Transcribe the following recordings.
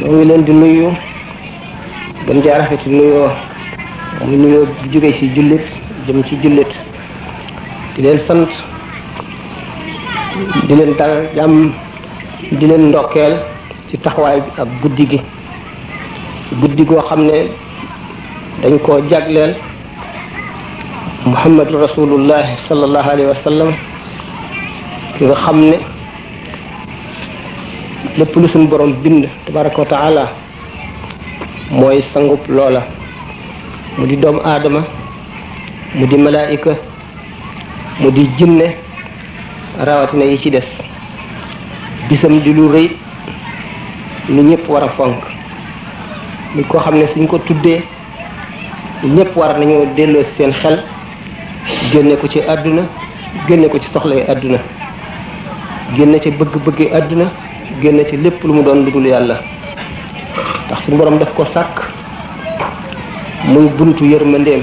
ñoo ngi leen di nuyu gën jaa rafeti nuyoo muy nuyoo bu jóge ci jullit jëm ci jullit di leen sant di leen dalal jàmm di leen ndokkeel ci taxawaay bi ak guddi gi guddi goo xam ne dañ koo jagleel muhammadu rasulullahi sallallahu alayhi wa sallam ki nga xam ne lépp lu suñu borom bind tabaraka wa taala mooy sangub loola mu di doomu aadama mu di malaayika mu di jinne rawatina yi ci des bisam di lu rëy lu ñëpp war a fonk li ko xam ne suñ ko tuddee ñëpp war nañoo delloo seen xel génne ko ci àdduna génne ko ci soxla yi àdduna génne ci bëgg-bëggi àdduna génne ci lépp lu mu doon lu dul yàlla ndax suñu borom daf ko sàkk muy buntu yërmandeem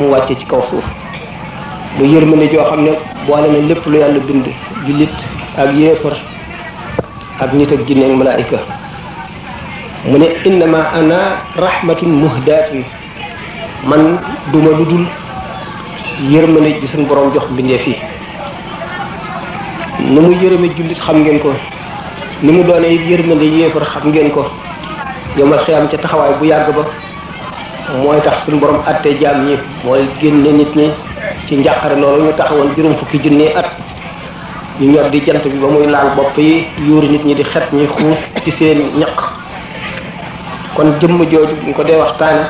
mu wàcce ci kaw suuf mu yërmande joo xam ne boole na lépp lu yàlla bind jullit ak yéefar ak nit ak jinne ak malaayika mu ne innama ana rahmatun muhdaatun man duma lu dul yërmande ji suñu borom jox bindee fii ni mu yërëme jullit xam ngeen ko ni mu doone yërmande yéefar xam ngeen ko yomal xiyam ca taxawaay bu yàgg ba mooy tax suñu borom àttee jaam ñi mooy génne nit ñi ci njàqare loolu ñu taxawoon juróom fukki junni at ñu ñor di jant bi ba muy laal bopp yi yuur nit ñi di xet ñi xuus ci seen ñaq kon jëmm jooju bu ñu ko dee waxtaane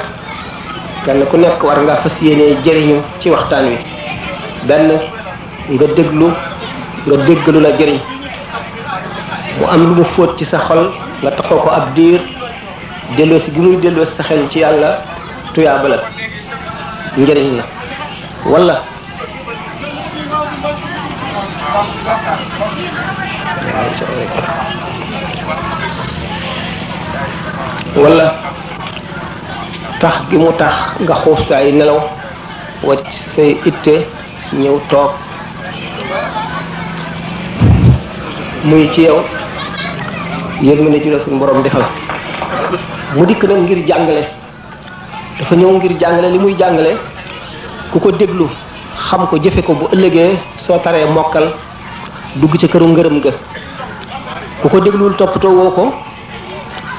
kenn ku nekk war nga fas yéene jëriñu ci waxtaan wi benn nga déglu nga dégg lu la jëriñ mu am lu mu fóot ci sa xol nga taxoo ko ab diir delloo si gi muy delloo si sa xel ci yàlla tuyaaba la njëriñ la wala wala tax gi mu tax nga xuus sa ay nelaw wacc say itte ñëw toog muy ci yow yëg na ne ci la suñu borom defal mu dikk nag ngir jàngale dafa ñëw ngir jàngale li muy jàngale ku ko déglu xam ko jëfe ko bu ëllëgee soo taree mokkal dugg ci këru ngërëm ga ku ko dégluwul toppatoo woo ko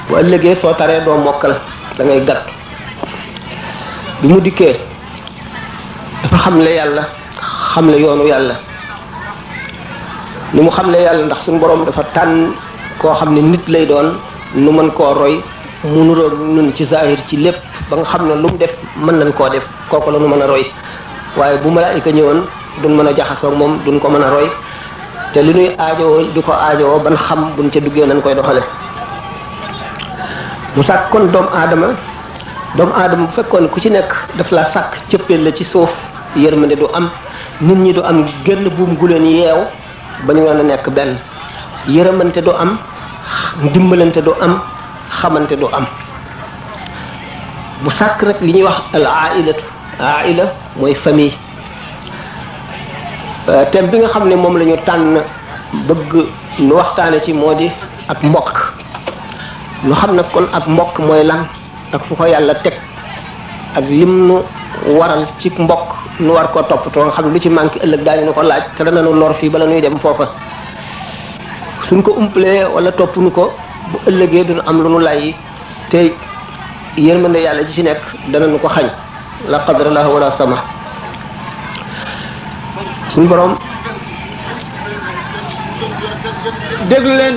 bu ëllëgee soo taree doo mokkal da ngay gàtt bi mu dikkee dafa xamle yàlla xamle yoonu yàlla ni mu xamle yàlla ndax suñu borom dafa tànn koo xam ne nit lay doon nu mën koo roy mu nuroog nun ci zahir ci lépp ba nga xam ne lu mu def mën nañ koo def kooku la nu mën a roy waaye bu malaayika ñëwoon duñ mën a jaxasoo ak moom duñ ko mën a roy te li nuy aajowoo di ko aajowoo ban xam buñ ca duggee nañ koy doxale mu sàkk kon doomu aadama doomu aadama bu fekkoon ku ci nekk daf la sàkk cëppeel la ci suuf yërmande du am nit ñi du am genn buum gu leen yeew ba ñu mën a nekk benn yërëmante du am dimbalante du am xamante du am bu sàkk nag li ñuy wax al ailatu aila mooy famille thème bi nga xam ne moom la ñu tànn bëgg nu waxtaane ci moo di ak mbokk nu xam nag kon ak mbokk mooy lan ak fu ko yàlla teg ak lim nu waral ci mbokk nu war koo toppatoo nga xam ne lu ci manqué ëllëg daañu nu ko laaj te dana nu lor fii bala nuy dem foofa suñ ko umpalee wala topp nu ko bu ëllëgee duñu am lu nu lay te yërmande yàlla ci ci nekk dana nu ko xañ la qadrallahu wala sama suñu borom déglu leen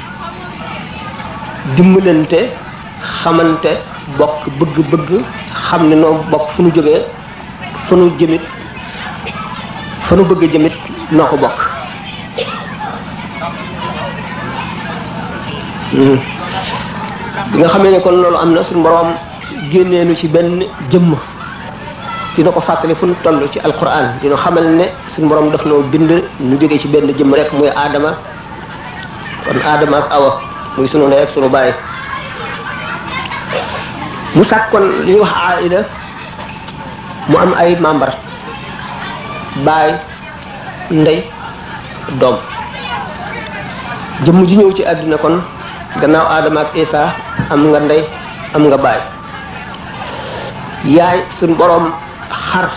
dimbalante xamante bokk bëgg-bëgg xam ne noo bokk fu nu jógee fu nu jëmit fa nu bëgg a jëmit noo ko bokk bi nga xamee ne kon loolu am na suñu boroom génnee nu ci benn jëmm dina ko fàttali fu nu toll ci alquran dina xamal ne suñu boroom daf noo bind nu jógee ci benn jëmm rek muy aadama kon aadama ak awa muy sunu ndey ak sunu baay mu sàkkoon li ñuy wax aida mu am ay membre baay ndey doom jëmm ji ñëw ci àdduna kon gannaaw aadama ak isa am nga ndey am nga baay yaay suñ boroom xar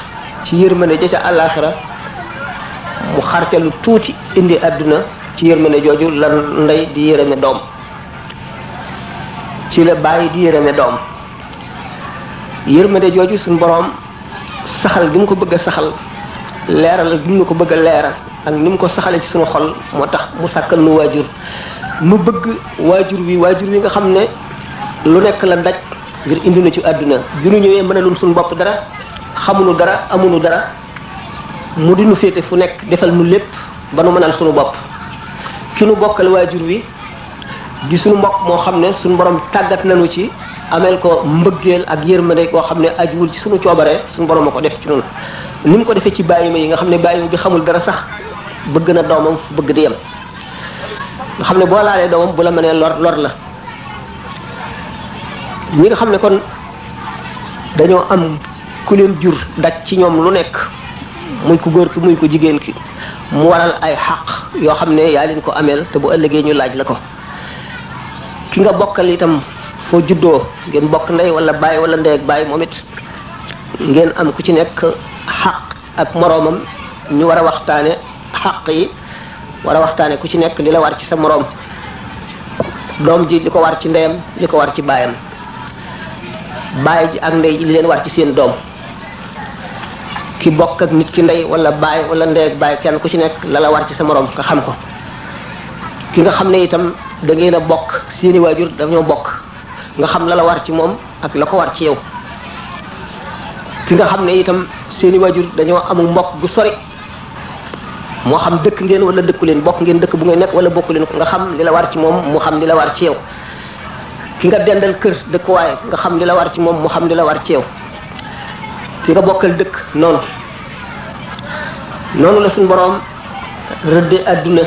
ci yërmande ja ca àllaaxira mu xar ca lu tuuti indi àdduna ci yërmande jooju la ndey di yërëme doom ci la bàyyi di yërëme doom yërmande jooju suñ boroom saxal gi mu ko bëgg a saxal leeral gi mu ko bëgg a leeral ak ni mu ko saxale ci suñu xol moo tax mu sàkkal nu waajur nu bëgg waajur wi waajur wi nga xam ne lu nekk la daj ngir indi na ci àdduna bi nu ñëwee mënalul suñu bopp dara xamunu dara amunu dara mu di nu féete fu nekk defal nu lépp ba nu mënal suñu bopp ki nu bokkal waajur wi di suñu mbokk moo xam ne suñu borom tàggat nañu ci ameel ko mbëggeel ak yërmande koo xam ne ajuwul ci suñu coobare suñu borom a ko def ci noonu ni mu ko defee ci bàyyima yi nga xam ne bàyyima bi xamul dara sax bëgg na doomam fu bëgg di yem nga xam ne boo laalee doomam bu la mënee lor lor la ñi nga xam ne kon dañoo am ku leen jur daj ci ñoom lu nekk muy ku góor ki muy ku jigéen ki mu waral ay xaq yoo xam ne yaa leen ko ameel te bu ëllëgee ñu laaj la ko ki nga bokkal itam foo juddoo ngeen bokk ndey wala baay wala ndey ak baay moom it ngeen am ku ci nekk xaq ak moroomam ñu war a waxtaane xaq yi war a waxtaane ku ci nekk li la war ci sa moroom doom ji li ko war ci ndeyam li ko war ci baayam baay ji ak ndey ji li leen war ci seen doom ki bokk ak nit ki ndey wala baay wala ndey ak baay kenn ku ci nekk la la war ci sa morom nga xam ko ki nga xam ne itam da ngeen a bokk seeni waajur dañoo bokk nga xam la la war ci moom ak la ko war ci yow ki nga xam ne itam seeni waajur dañoo amul mbokk gu sori moo xam dëkk ngeen wala dëkku leen bokk ngeen dëkk bu ngay nekk wala bokku leen ko nga xam li la war ci moom mu xam li la war ci yow ki nga dendal kër dëkkuwaay nga xam li la war ci moom mu xam li la war ci yow ki nga bokkal dëkk noonu noonu la suñu boroom rëdde àdduna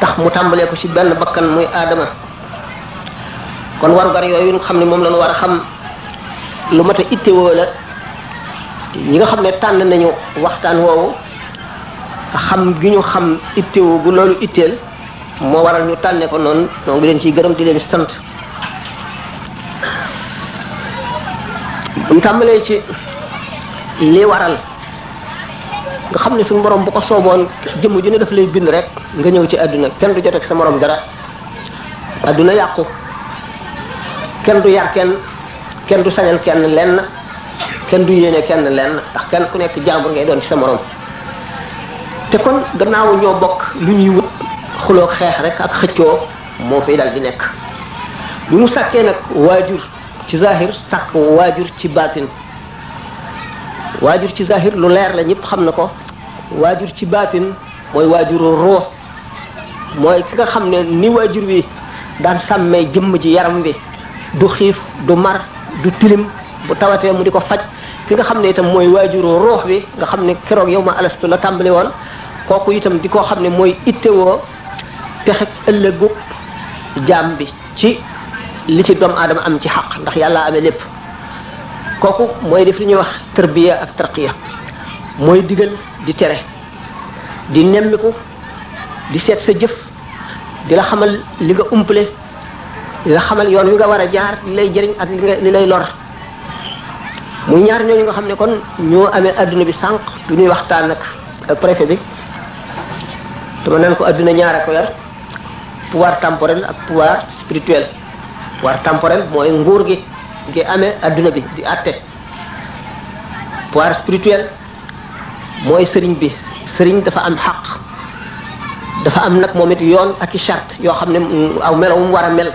tax mu tàmbalee ko ci benn bakkan muy aadama kon warugar yooyu nga xam ne moom la ñu war a xam lu mat a ittewoo la ñi nga xam ne tànn nañu waxtaan woowu xam gi ñu xam ittewoo bu loolu itteel moo waral ñu tànne ko noonu ñoo ngi leen ciy gërëm di leen sant ñu tàmbalee ci li waral nga xam ne suñu borom bu ko sooboon jëmm ju ne daf lay bind rek nga ñëw ci àdduna kenn du jot ak sa morom dara adduna yàqu kenn du yar kenn kenn du sañal kenn lenn kenn du yéene kenn lenn ndax kenn ku nekk jàmbur ngay doon ci sa morom te kon gannaaw ñoo bokk lu ñuy wut xuloo xeex rek ak xëccoo moo fiy dal di nekk bi mu sàkkee nag waajur ci zahir sàkk waajur ci baatin waajur ci zahir lu leer la ñëpp xam na ko waajur ci baatin mooy waajuru ruux mooy ki nga xam ne ni waajur wi daan sàmmee jëmm ji yaram bi du xiif du mar du tilim bu tawatee mu di ko faj ki nga xam ne itam mooy waajuru ruux bi nga xam ne keroog yow ma alastu la tàmbali woon kooku itam di koo xam ne mooy ittewoo pexe ëllëgu jaam bi ci li ci doomu aadama am ci xaq ndax yàlla amee lépp kooku mooy def li ñuy wax tarbiya ak tarqiya mooy digal di tere di nemmiku di seet sa jëf di la xamal li nga umpale di la xamal yoon wi nga war a jaar li lay jëriñ ak li nga li lay lor muy ñaar ñooñu nga xam ne kon ñoo amee adduna bi sànq du ñuy waxtaan ak préfet bi dama naan ko adduna ñaar a ko yor pouvoir temporel ak pouvoir spirituel pouvoir temporel mooy nguur gi gi amee adduna bi di àtte pouvoir spirituel mooy sëriñ bi sëriñ dafa am xaq dafa am nag moom it yoon ak i charte yoo xam ne aw melo mu war a mel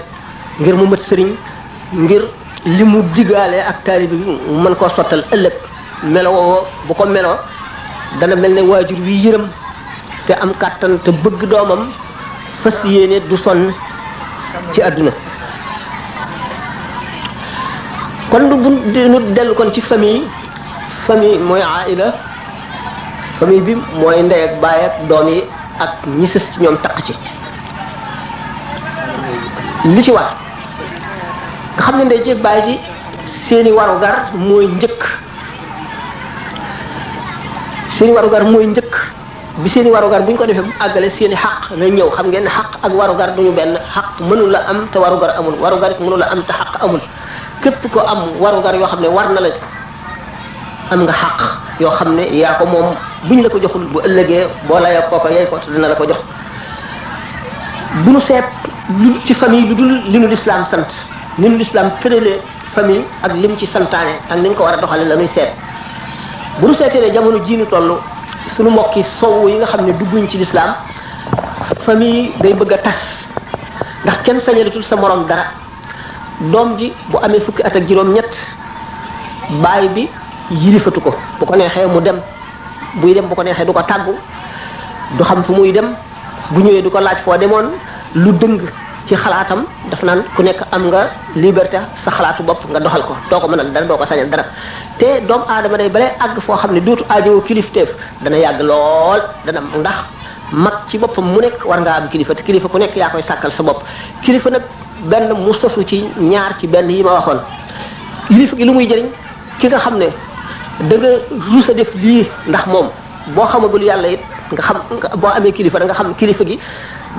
ngir mu mat sëriñ ngir li mu digaale ak taalibe bi mu mën koo sottal ëllëg melo woo bu ko melo dana mel ne waajur wi yërëm te am kàttan te bëgg doomam fas yéene du sonn ci àdduna kon du bu nu dellu kon ci famille famille mooy aila famille bi mooy ndey ak baay ak doom yi ak ñi sës ci ñoom takk ci li ci war nga xam ne ndey ci baay ji seeni warugar mooy njëkk seeni warugar mooy njëkk bi seeni warugar bu ñu ko defee bu àggale seeni xaq na ñëw xam ngeen ne xaq ak warugar duñu benn xaq mënul la am te warugar amul warugar it mënul la am te xaq amul képp ko am warugar yoo xam ne war na la am nga xaq yoo xam ne yaa ko moom buñ la ko joxul bu ëllëgee boo la yor kooko yey ko te dina la ko jox bu nu seet lu ci famille lu dul li nu lislaam sant ni nu lislaam tëralee famille ak lim ci santaane ak ni ñu ko war a doxale la nuy seet bu nu seetee ne jamono jii nu toll suñu mbokki sow yi nga xam ne dugguñ ci lislaam famille day bëgg a tas ndax kenn sañalatul sa morom dara doom ji bu amee fukki at ak juróom-ñett baay bi yilifatu ko bu ko neexee mu dem buy dem bu ko neexee du ko tàggu du xam fu muy dem bu ñëwee du ko laaj foo demoon lu dëng ci xalaatam daf naan ku nekk am nga liberté sa xalaatu bopp nga doxal ko doo ko mënal dara doo ko sañal dara te doomu aadama day balay àgg foo xam ne dootu aajowoo kilifteef dana yàgg lool dana ndax mag ci boppam mu nekk war ngaa am kilifa te kilifa ku nekk yaa koy sàkkal sa bopp kilifa nag benn mu sosu ci ñaar ci benn yi ma waxoon yilif gi lu muy jëriñ ki nga xam ne da nga rus a def lii ndax moom boo xamagul yàlla it nga xam boo amee kilifa da nga xam kilifa gi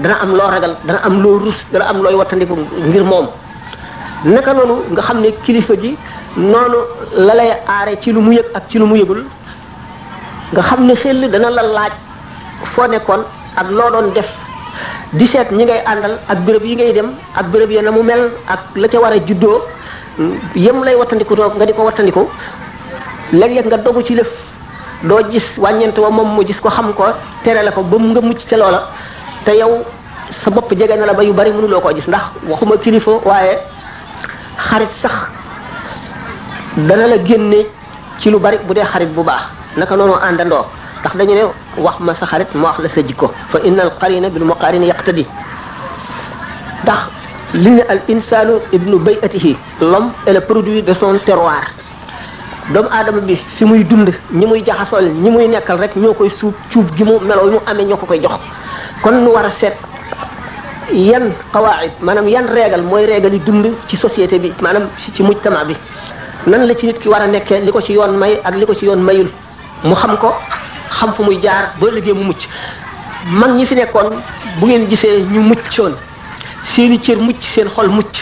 dana am loo ragal dana am loo rus dana am looy wattandiku ngir moom naka noonu nga xam ne kilifa gi noonu la lay aare ci lu mu yëg ak ci lu mu yëgul nga xam ne xel dana la laaj foo nekkoon ak loo doon def di seet ñi ngay àndal ak béréb yi ngay dem ak béréb ya na mu mel ak la ca war a juddoo yem lay wattandiku toog nga di ko wattandiku léeg-léeg nga dogu ci lëf doo gis wàññeent wa moom mu gis ko xam ko tere la ko ba mu nga mucc ca loola te yow sa bopp jege na la ba yu bari mënuloo koo gis ndax waxuma kilifa waaye xarit sax dana la génne ci lu bari bu dee xarit bu baax naka noonu àndandoo ndax dañu ne wax ma sa xarit ma wax la sa jikko fa innal qarina bil muqarini yaqtadi ndax li ne al insanu ibnu bayatihi l'homme est le produit de son terroir doomu aadama bi fi muy dund ñi muy jaxasool ñi muy nekkal rek ñoo koy suub cuub gi mu meloo mu amee ñoo ko koy jox kon nu war a seet yan qawaid maanaam yan régal mooy régal yi dund ci société bi maanaam ci mujtama bi nan la ci nit ki war a nekkee li ko ci yoon may ak li ko ci yoon mayul mu xam ko xam fu muy jaar ba liggéey mu mucc mag ñi fi nekkoon bu ngeen gisee ñu muccoon seeni cër mucc seen xol mucc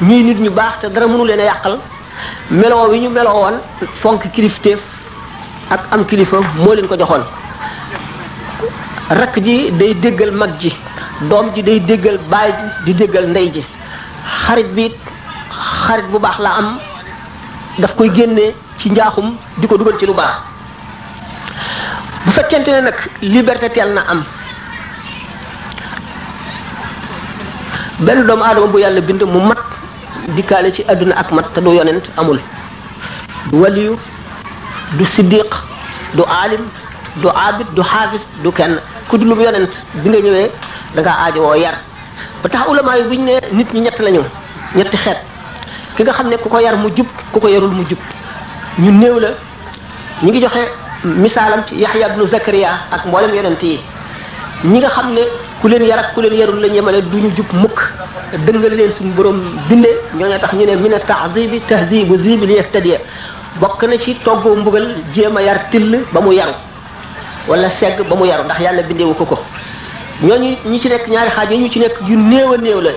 ñuy nit ñu baax te dara mënu leen a yàqal meloo wi ñu meloo woon fonk kilifteef ak am kilifa moo leen ko joxoon rakk ji day déggal mag ji doom ji day déggal baay ji di déggal ndey ji xarit bi it xarit bu baax la am daf koy génne ci njaaxum di ko dugal ci lu baax bu fekkente ne nag liberté teel na am benn doomu aadama bu yàlla bind mu mat dikkaale ci àdduna ak mat te du yonent amul du waliyu du siddiq du aalim du abid du xaafis du kenn ku dul yonent bi nga ñëwee da nga aajowoo yar ba tax ulama yi bu ñu ne nit ñi ñett lañu ñetti xeet ki nga xam ne ku ko yar mu jub ku ko yarul mu jub ñu néew la ñu ngi joxe misaalam ci Yaxya ibnu Zakariya ak mboolem yonent yi ñi nga xam ne ku leen yar ak ku leen yarul lañ yemale du ñu jub mukk dëngal leen suñu borom bindee ñooñu tax ñu ne mina tahzibi tahzibu zibil yahtadiya bokk na ci toggoo mbugal jéem a yar till ba mu yaru wala segg ba mu yaru ndax yàlla bindeewu ko ko ñooñu ñi ci nekk ñaari xaaj yooyu ñu ci nekk yu néew a néew la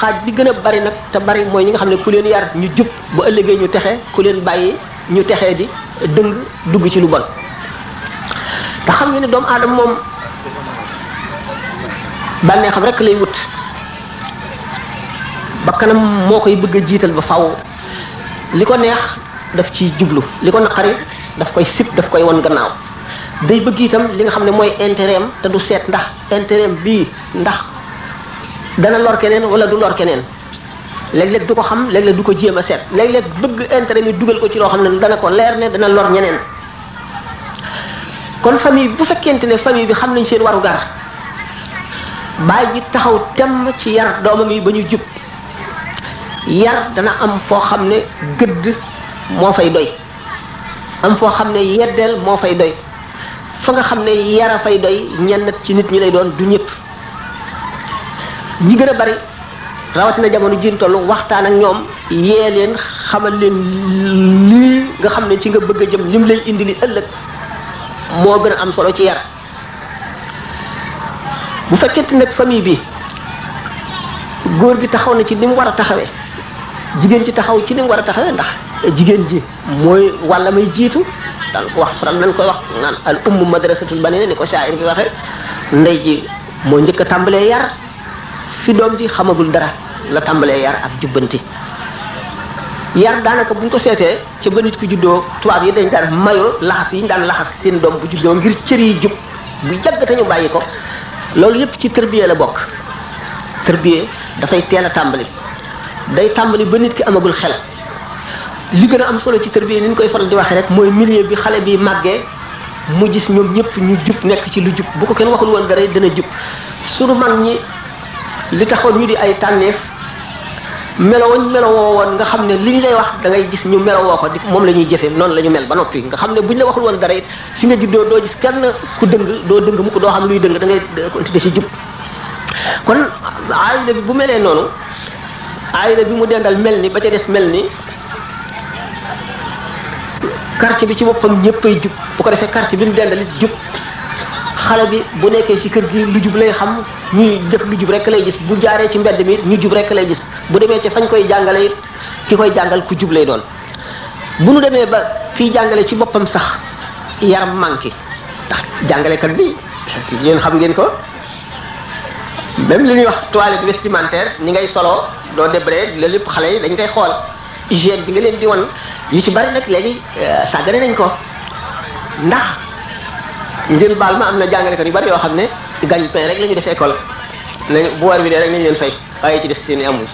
xaaj bi gën a bari nag te bari mooy ñi nga xam ne ku leen yar ñu jub bu ëllëgee ñu texe ku leen bàyyi ñu texee di dëng dugg ci lu bon te xam nga ne doomu aadama moom bànneexam rek lay wut bakkanam moo koy bëgg a jiital ba faw li ko neex daf ciy jublu li ko naqari daf koy sib daf koy won gannaaw day bëgg itam li nga xam ne mooy intérêt am te du seet ndax intérêt am bii ndax dana lor keneen wala du lor keneen léeg-léeg du ko xam léeg-léeg du ko jéem a seet léeg-léeg bëgg intérêt mi dugal ko ci loo xam ne dana ko leer ne dana lor ñeneen kon famille bu fekkente ne famille bi xam nañ seen waru gar baay bi taxaw temm ci yar doomam yi ba ñu jub yar dana am foo xam ne gëdd moo fay doy am foo xam ne yeddeel moo fay doy fa nga xam ne yara fay doy ñenn ci nit ñi lay doon du ñëpp ñi gën a bari rawatina jamono jiin tollu waxtaan ak ñoom yee leen xamal leen lii nga xam ne ci nga bëgg a jëm lim lay indi li ëllëg moo gën a am solo ci yar bu fekkente nag famille bi góor gi taxaw na ci ni mu war a taxawee jigéen ci taxaw ci ni mu war a taxawee ndax jigéen ji mooy wàlla may jiitu daan ko wax faral nañ koy wax naan al ummu madrasatul banina ni ko shaa'ir bi waxee ndey ji moo njëkk a tàmbalee yar fi doom ji xamagul dara la tàmbalee yar ak jubbanti yar daanaka buñ ko seetee ca ba nit ku juddoo tubaab yi dañ daan mayoo laxas yi ñu daan laxas seen doom bu juddoo ngir cër yi jub bu yàgg te ñu bàyyi ko loolu yépp ci tërbiye la bokk tërbiye dafay teel a tàmbali day tàmbali ba nit ki amagul xel li gën a am solo ci tërbiye ni ñu koy faral di waxee rek mooy milieu bi xale bi màggee mu gis ñoom ñëpp ñu jub nekk ci lu jub bu ko kenn waxul woon dara dana jub sunu mag ñi li taxoon ñu di ay tànneef melowoñ melowoo woon nga xam ne li ñu lay wax da ngay gis ñu melowoo ko di moom la ñuy jëfee noonu la ñu mel ba noppi nga xam ne bu ñu la waxul woon dara it fi nga juddoo doo gis kenn ku dëng doo dëng mu ko doo xam luy dëng da ngay continuer ci jub kon aayila bi bu melee noonu aayila bi mu dendal mel ni ba ca des mel ni quartier bi ci boppam ñëppay jub bu ko defee quartier bi mu dendal it jub xale bi bu nekkee ci kër gi lu jub lay xam ñuy def lu jub rek lay gis bu jaaree ci mbedd mi ñu jub rek lay gis bu demee ci fañ koy jàngale it ki koy jàngal ku jub lay doon bu nu demee ba kiy jàngale ci boppam sax yaram manqué ndax jàngalekat bi yéen xam ngeen ko même li ñuy wax toilette vestimentaire ni ngay solo doo débré la lépp xale yi dañ koy xool hygiène bi nga leen di wan yu ci bari nag léegi sàggane nañ ko ndax ngeen baal ma am na jàngalekat yu bari yoo xam ne gagne pain rek la ñu def école nañu bu war bi dee rek nañu leen fay waaye ci def seen i amul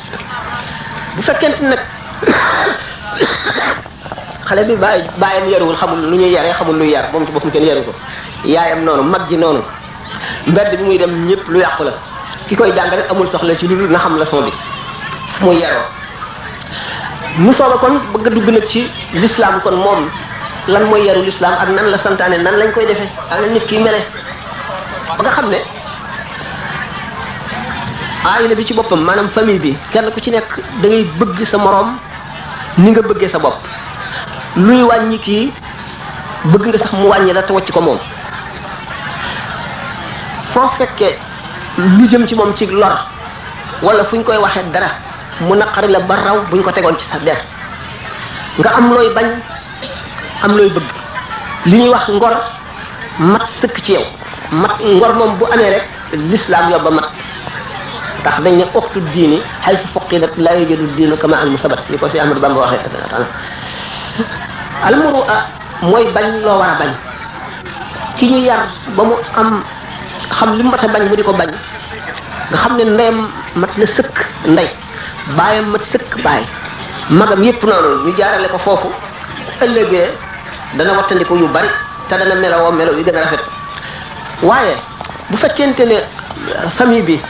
bu fekkente nag xale bi bàyyi bàyyam yaruwul xamul lu ñuy yaree xamul lu yar moom ci boppam kenn yaru ko yaayam noonu mag ji noonu mbedd bi muy dem ñëpp lu yàqu la ki koy jàng rek amul soxla ci lu dul na xam leçon bi fu muy yaroo mu sooba kon bëgg a dugg nag ci l'islam kon moom lan mooy yaru l'islam ak nan la santaane nan lañ koy defee ak la nit ki mele ba nga xam ne aayila bi ci boppam maanaam famille bi kenn ku ci nekk da ngay bëgg sa moroom ni nga bëggee sa bopp luy wàññi kii bëgg nga sax mu wàññi la te wacc ko moom foo fekkee lu jëm ci moom ci lor wala fu ñu koy waxee dara mu naqari la ba raw bu ñu ko tegoon ci sa der nga am looy bañ am looy bëgg li ñuy wax ngor mat sëkk ci yow mat ngor moom bu amee rek l'islam yo ba mat tax dañ ne uxtu diini xay su fuqidat la yujadu diinu kama al musabat ni ko si Ahmadu Bamba waxee taala al murua mooy bañ loo war a bañ ki ñu yar ba mu am xam li mu mat a bañ mu di ko bañ nga xam ne ndeyam mat na sëkk ndey baayam mat sëkk baay magam yépp noonu ñu jaarale ko foofu ëllëgee dana wattandiku yu bari te dana melawoo melo yi gën a rafet waaye bu fekkente ne famille bi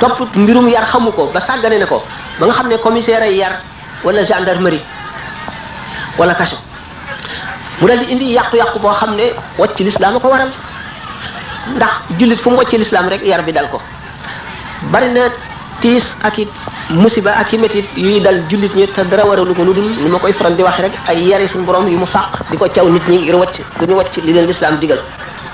topp mbirum yar xamu ko ba sàggane ne ko ba nga xam ne commissaire ay yar wala gendarmerie wala kaso mu dal di indi yàqu-yàqu boo xam ne wàcc lislaam a ko waral ndax jullit fu mu wàcc lislaam rek yar bi dal ko bari na tiis ak it musiba ak i métit yuy dal jullit ñi te dara waralu ko lu dul ni ma koy faral di wax rek ay yari suñu borom yu mu fàq di ko caw nit ñi ngir wàcc ku ñu wàcc li leen lislaam digal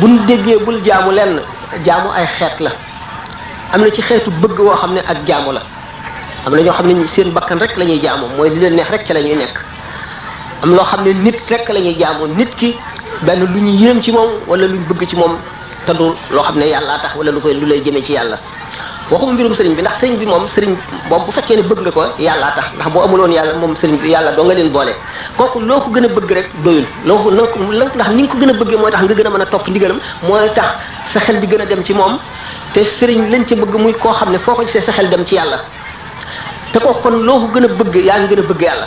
bu nu déggee bul jaamu lenn jaamu ay xeet la am na ci xeetu bëgg woo xam ne ak jaamu la am na ñoo xam ne seen bakkan rek la ñuy jaamu mooy li leen neex rek ca la ñuy nekk am loo xam ne nit rek la ñuy jaamu nit ki benn lu ñu yéem ci moom wala lu ñu bëgg ci moom te du loo xam ne yàllaa tax wala lu koy lu lay jëmee ci yàlla waxuma mbirum sëriñ bi ndax sëriñ bi moom sëriñ moom bu fekkee ne bëgg nga ko yàllaa tax ndax boo amuloon yàlla moom sëriñ bi yàlla doo nga leen boole kooku loo ko gën a bëgg rek doyul loo ko la ndax ni nga ko gën a bëggee mooy tax nga gën a mën a topp ndigalam mooy tax sa xel di gën a dem ci moom te sëriñ lañ ci bëgg muy koo xam ne foo ko gisee sa xel dem ci yàlla te kooku kon loo ko gën a bëgg yaa ngi gën a bëgg yàlla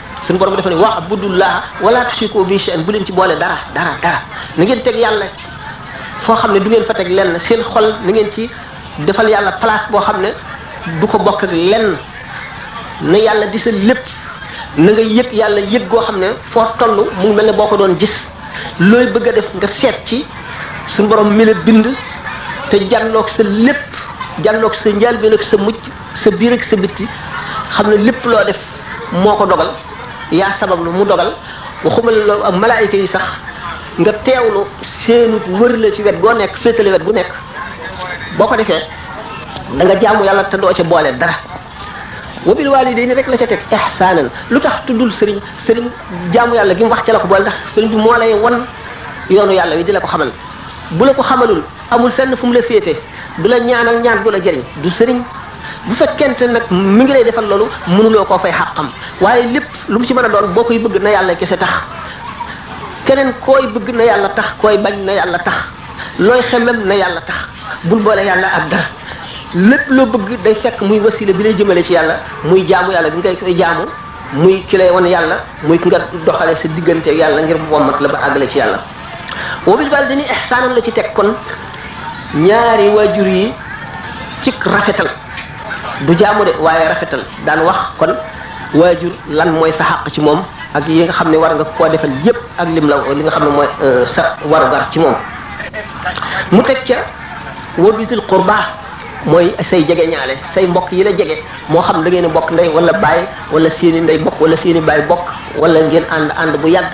suñu borom dafa ne wa abudullah wala tushriku bi shay'an bu leen ci boole dara dara dara na ngeen teg yàlla foo xam ne du ngeen fa teg lenn seen xol na ngeen ci defal yàlla place boo xam ne du ko bokk ak lenn na yàlla di sa lépp na nga yëg yàlla yëg goo xam ne foo toll mu ngi mel ne boo ko doon gis looy bëgg a def nga seet ci suñu borom mi la bind te jàlloog sa lépp jàlloog sa njaal bi nag sa mucc sa biir ak sa bitti xam ne lépp loo def moo ko dogal yaa sabab lu mu dogal waxuma la loolu ak malaayika yi sax nga teewlu seenu wër la ci wet goo nekk féetale wet gu nekk boo ko defee da nga jaamu yàlla te doo ca boole dara wabil waalidayni rek la ca teg ihsaanan lu tax tuddul sëriñ sëriñ jaamu yàlla gi mu wax ca la ko boole ndax sëriñ bi moo lay won yoonu yàlla wi di la ko xamal bu la ko xamalul amul fenn fu mu la féete du la ñaanal ñaan du la jëriñ du sëriñ bu fekkente nag mi ngi lay defal loolu mënuloo koo fay xàqam waaye lépp lu mu ci mën a doon boo koy bëgg na yàlla kese tax keneen koy bëgg na yàlla tax koy bañ na yàlla tax looy xemem na yàlla tax bul boole yàlla ak dara lépp loo bëgg day fekk muy wasila bi lay jëmale ci yàlla muy jaamu yàlla bi ngay koy jaamu muy ki lay wan yàlla muy ki nga doxale sa diggante yàlla ngir wommat la ba àggale ci yàlla wa bil waalidayni ihsaanan la ci teg kon ñaari waajur yi ci rafetal du jaamu de waaye rafetal daan wax kon waajur lan mooy sa xàq ci moom ak yi nga xam ne war nga koo defal yépp ak lim la li nga xam ne mooy sa warugar ci moom mu teg ca wa bisil qurba mooy say jege ñaale say mbokk yi la jege moo xam da ngeen a bokk ndey wala baay wala seeni ndey bokk wala seeni baay bokk wala ngeen ànd ànd bu yàgg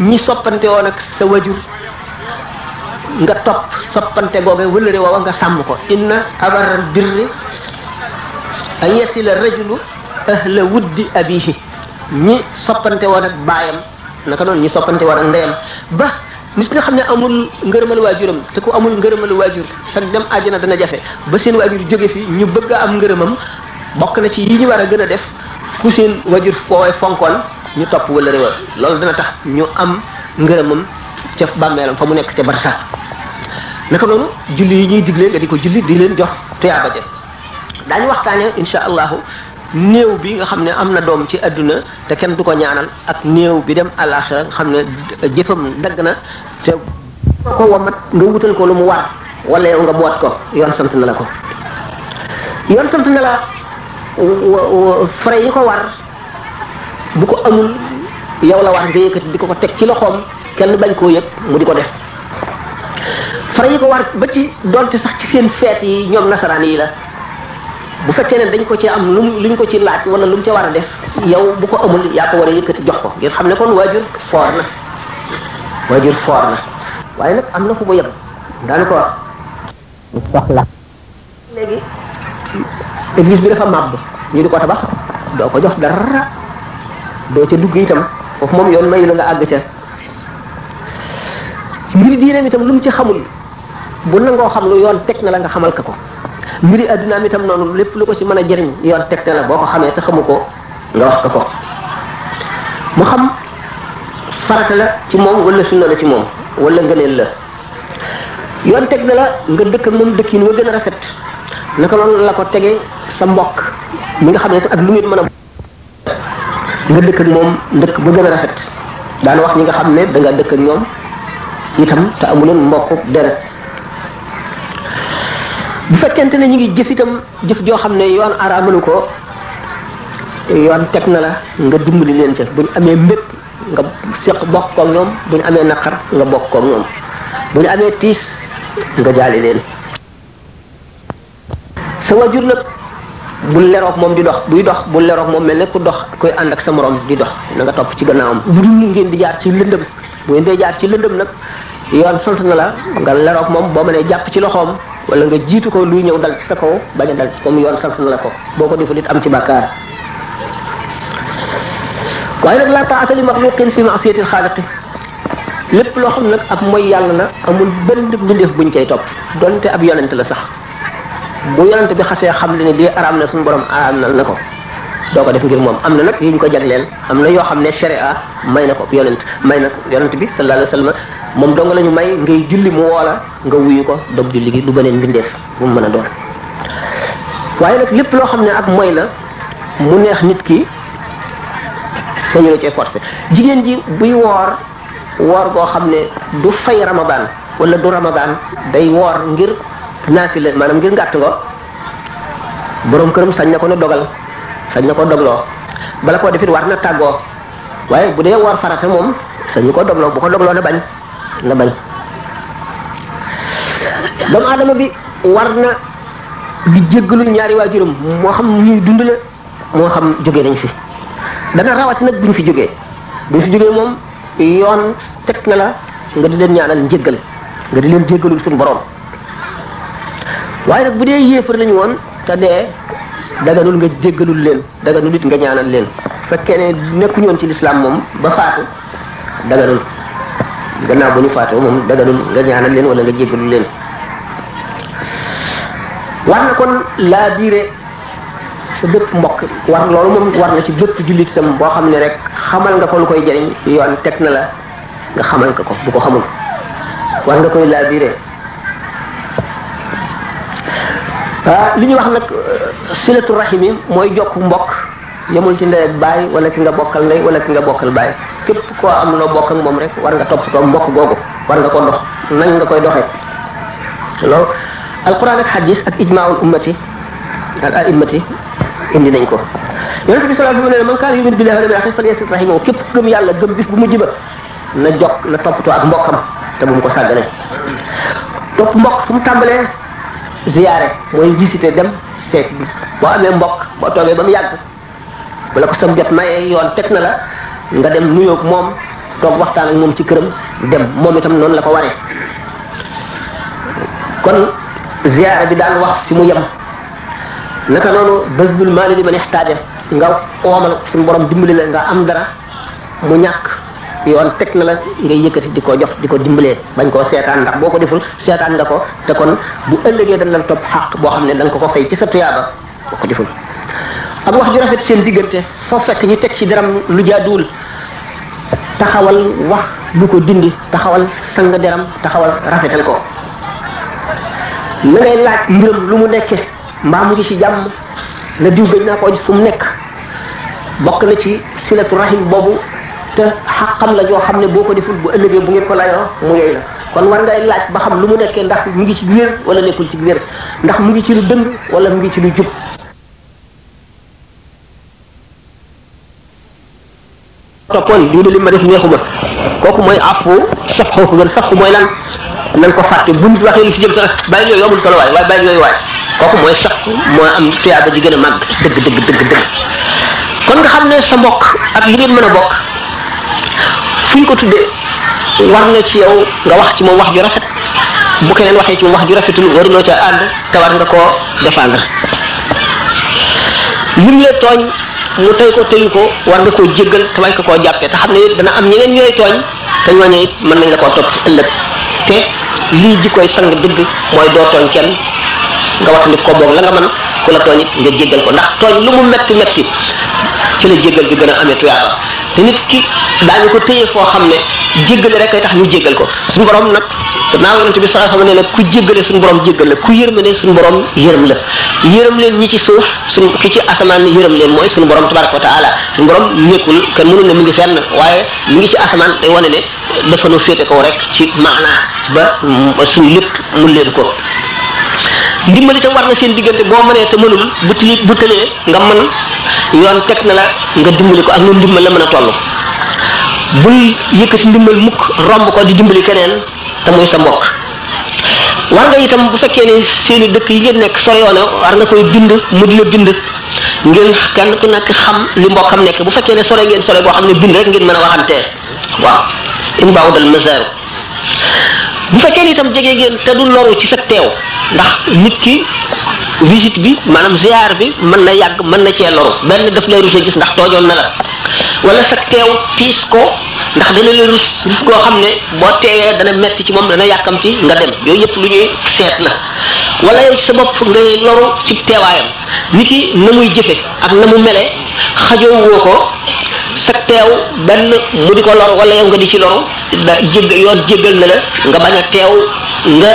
ñi soppante woon ak sa wajur nga topp soppante googe wëllëre woowa nga sàmm ko inna abaral birri an yasila rajulu ahla wuddi abihi ñi soppante woon ak baayam naka noonu ñi soppante woon ak ndeyam ba nit nga xam ne amul ngërëmal waajuram te ku amul ngërëmal waajur sa dem àjjana dana jafe ba seen waajur jóge fi ñu bëgg a am ngërëmam bokk na ci yi ñu war a gën a def ku seen wajur fooy fonkoon ñu topp wala réewal loolu dana tax ñu am ngërëmam ca bàmmeelam fa mu nekk ca barsax naka noonu julli yi ñuy digle nga di ko julli di leen jox tuyaaba ja daañu waxtaane insha allahu néew bi nga xam ne am na doom ci àdduna te kenn du ko ñaanal ak néew bi dem àllaaxira nga xam ne jëfam dagg na te ko womat nga wutal ko lu mu war wala yow nga boot ko yoon sant na la ko yoon sant na la frais yi ko war bu ko amul yow la war nga yëkkati di ko ko teg ci loxoom kenn bañ koo yëg mu di ko def frais yi ko war ba ci donte sax ci seen feet yi ñoom nasaraan yi la bu fekkee ne dañ ko ci am lu luñ ko ci laaj wala lu mu ca war a def yow bu ko amul yaa ko war a yëkkati jox ko ngir xam ne kon waajur foor na waajur foor na waaye nag am na fu mu yem daanu ko wax mu soxla léegi église bi dafa màbb ñu di ko tabax doo ko jox dara doo ca dugg itam foofu moom yoon mayu la nga àgg ca mbiri diineem itam lu mu ci xamul bu nangoo xam lu yoon teg na la nga xamal ka ko mbiri addunaam itam noonu lépp lu ko ci mën a jëriñ yoon teg na la boo ko xamee te xamu ko nga wax ko ko mu xam farata la ci moom wala sunna la ci moom wala ngëneel la yoon teg na la nga dëkk ak moom dëkkin wa gën a rafet naka noonu la ko tege sa mbokk mi nga xam ne ak lu ngeen mën a nga dëkk ak moom dëkk ba gën a rafet daan wax ñi nga xam ne da nga dëkk ak ñoom itam te amu leen mbokk deret bu fekkente ne ñu ngi jëf itam jëf joo xam ne yoon araamalu ko yoon teg na la nga dimbali leen ca bu ñu amee mbég nga seq bokk koog ñoom bu ñu amee naqar nga bokk koog ñoom bu ñu amee tiis nga jaale leen sa wajur nag bu leroog moom di dox buy dox bu leroog moom mel ne ku dox koy ànd ak sa morom di dox na nga topp ci gannaawam lu dul ngeen di jaar ci lëndëm bu ngeen dee jaar ci lëndëm nag yoon sant na la nga leroog moom boo mënee jàpp ci loxoom wala nga jiitu ko luy ñëw dal ci sa kaw bañ a dal ci comme yoon sant na la ko boo ko deful it am ci bàkkaar waaye nag laa taa'ata li maxluqin fi ma'siyatil xaaliqi lépp loo xam nag ab mooy yàlla la amul benn mbindeef buñ koy topp donte ab yonent la sax bu yonent bi xasee xam ne lii araam na suñu borom araam na ko doo ko def ngir moom am na nag yu ñu ko jagleel am na yoo xam ne sharia may na ko yonent may na ko yonent bi sallallahu alayhi wa sallam moom dong la ñu may ngay julli mu woola nga wuyu ko dog julli gi du beneen mbindeef bu mu mën a doon waaye nag lépp loo xam ne ak mooy la mu neex nit ki sañu la ci forcé jigéen ji buy woor woor goo xam ne du fay ramadan wala du ramadan day woor ngir naafile maanaam ngir ngàtt ngo borom këram sañ na ko ne dogal sañ na ko dogloo bala koo defit war na tàggoo waaye bu dee woor farata moom sañu ko dogloo bu ko dogloo na bañ na bañ doomu aadama bi war na di jéggalul ñaari waajuram moo xam ñuy dund la moo xam jóge nañ fi dana rawati nag bu ñu fi jógee bu ñu fi jógee moom yoon teg na la nga di leen ñaanal njéggal nga di leen jéggalul suñu borom waaye nag bu dee yéefar lañu woon te dee daganul nga jéggalul leen daganul it nga ñaanal leen fekkee ne nekkuñu woon ci lislaam moom ba faatu daganul gannaaw ba ñu faatoo moom daganul nga ñaanal leen wala nga jéggalul leen war na kon laa biire sa bépp mbokk war loolu moom war na ci bépp jullit itam boo xam ne rek xamal nga ko lu koy jëriñ yoon teg na la nga xamal nga ko bu ko xamul war nga koy laabiré ah li ñuy wax nag silatu rahim yi mooy jokk mbokk yemul ci ndey ak baay wala ki nga bokkal ndey wala ki nga bokkal baay képp koo am loo bokk ak moom rek war nga toppatoo mbokk googu war nga ko dox nañ nga koy doxee loolu alquran ak hadis ak ijmaul ummati al a'immati indi nañ ko yonente bi sallallahu alayhi wa sallam nee na man kaana yu'minu billahi wal yawmil akhir falyasil rahimahu képp ku gëm yàlla gëm bis bu mujj ba na jokk na toppatoo ak mbokkam te bu mu ko sàggane topp mbokk fu mu tàmbalee ziyaare mooy visité dem seet bi boo amee mbokk boo toogee ba mu yàgg bu la ko sa jot mayee yoon teg na la nga dem nuyoog moom toog waxtaan ak moom ci këram dem moom itam noonu la ko waree kon ziyaara bi daal wax fi mu yem naka noonu bësdul maali li ma neex taaje nga oomal suñu borom dimbali la nga am dara mu ñàkk yoon teg na la ngay yëkkati di ko jox di ko dimbalee bañ koo seetaan ndax boo ko deful seetaan nga ko te kon bu ëllëgee dañ la topp xaq boo xam ne da nga ko ko fay ci sa tuyaaba boo ko deful ak wax ju rafet seen diggante foo fekk ñu teg ci deram lu jaaduwul taxawal wax lu ko dindi taxawal sang deram taxawal rafetal ko la ngay laaj mbiram lu mu nekke mbaa mu ngi ci jàmm la diw gëj naa koo gis fu mu nekk bokk na ci silatu rahim boobu te xaqam la joo xam ne boo ko deful bu ëllëgee bu ngeen ko layoo mu yey la kon war ngay laaj ba xam lu mu nekkee ndax mu ngi ci wér wala nekkul ci wér ndax mu ngi ci lu dëng wala mu ngi ci lu jub toppoon lii de li ma def neexuma kooku mooy afu sax xoo ko gën sax mooy lan nan ko fàtte bu nit waxee li si jëm sax bàyyi yooyu amul solo waay waaye bàyyi yooyu waay kooku mooy sax moo am tuyaaba ji gën a màgg dëgg dëgg dëgg dëgg kon nga xam ne sa mbokk ak li ngeen mën a bokk fu ñu ko tuddee war na ci yow nga wax ci moom wax ju rafet bu keneen waxee ci moom wax ju rafetul waruloo ca ànd te war nga koo défendre lim la tooñ mu tey ko teyu ko war nga koo jéggal te bañ ko koo jàppee te xam ne it dana am ñeneen ñooy tooñ te ñooñu it mën nañ la koo topp ëllëg te lii jikkoy sang dëgg mooy doo tooñ kenn nga wattandik ko boog la nga mën ku la tooñ it nga jéggal ko ndax tooñ lu mu metti metti ci la jéggal bi gën a amee tuyaaba te nit ki daañu ko téye foo xam ne jéggale rek kay tax ñu jéggal ko suñu borom nag gannaaw yonente bi saa xam ne nag ku jéggale suñu borom jéggal la ku yërmale suñu borom yërëm la yërëm leen ñi ci suuf suñ ki ci asamaan yërëm leen mooy suñu borom tabaraka wa taala suñu borom nekkul kenn mënul ne mu ngi fenn waaye mu ngi ci asamaan day wane ne dafa nu féete kaw rek ci maanaa ba suñu lépp mu leen ko ndimbali tam war na seen diggante boo mënee te mënul bu tili bu tëlee nga mën yoon teg na la nga dimbali ko ak nu ndimbal la mën a toll bul yëkkati ndimbal mukk romb ko di dimbali keneen te muy sa mbokk war nga itam bu fekkee ne seeni dëkk yi ngeen nekk soriwoona war nga koy bind mu di la bind ngeen kenn ku nekk xam li mbokkam nekk bu fekkee ne sore ngeen sore boo xam ne bind rek ngeen mën a waxantee waaw in baaw dal mesure bu fekkee ni itam jege ngeen te du loru ci sa teew ndax nit ki visite bi maanaam ziar bi mën na yàgg mën na cee loru benn daf lay rus a gis ndax toojoon na la wala sa teew tiis ko ndax dana la rus rus koo xam ne boo teewee dana metti ci moom dana yàkkam ci nga dem yooyu yëpp lu ñuy seet la wala yow ci sa bopp ngay loru ci teewaayam nit ki na muy jëfe ak na mu mele xajoo woo ko sa teew benn mu di ko lor wala yow nga di ci loru da jégg yoon jéggal na la nga bañ a teew nga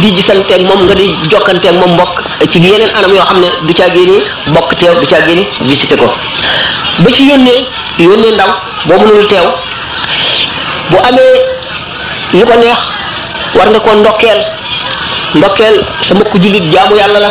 di gisanteeg moom nga di jokkanteeg moom mbokk ci yeneen anam yoo xam ne du caa génne mbokk teew du caa génne visité ko ba ci yónnee yónnee ndaw boo mënul teew bu amee lu ko neex war nga ko ndokkeel ndokkeel sa mbokku jullit jaamu yàlla la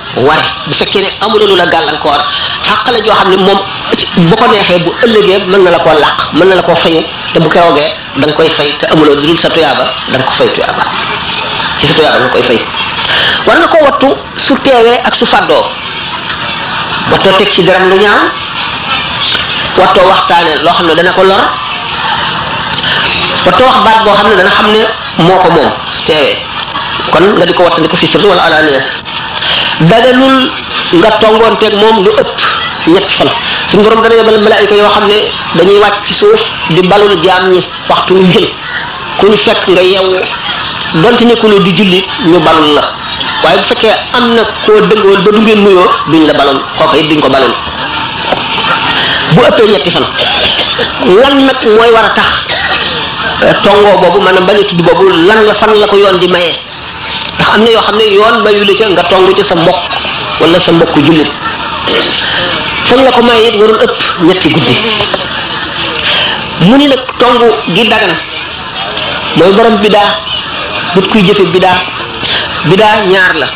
ware bu fekkee ne amuloo lu la gàllankoor xàq la joo xam ne moom bu ko neexee bu ëllëgee mën na la koo làq mën na la koo fayu te bu keroogee da nga koy fay te amuloo lu dul sa tuyaaba da nga ko fay tuyaaba ci sa tuyaaba nga koy fay war nga ko wattu su teewee ak su fàddoo wattoo teg ci daram lu ñaaw wattoo waxtaane loo xam ne dana ko lor wattoo wax baat boo xam ne dana xam ne moo ko moom su teewee kon nga di ko wattandi ko fi sirri wala alaaniya daganul nga tongoonteeg moom lu ëpp ñett fan suñu borom dana yebal malaayika yoo xam ne dañuy wàcc ci suuf di balul jaam ñi waxtu ñu jël ku ñu fekk nga yeewu donte ne ku ne di julli ñu balul la waaye bu fekkee am na koo dëngoon ba du ngeen nuyoo duñ la balul kooku it duñ ko balul bu ëppee ñetti fan lan nag mooy war a tax tongoo boobu maanaam bañ a tudd boobu lan la fan la ko yoon di mayee ndax am na yoo xam ne yoon mayu la ca nga tong ci sa mbokk wala sa mbokku jullit fan la ko may it warul ëpp ñetti guddi mu ni nag tong gi dagana mooy borom bidaa nit kuy jëfe bidaa bidaa ñaar la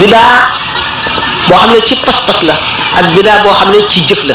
bidaa boo xam ne ci pas-pas la ak bidaa boo xam ne ci jëf la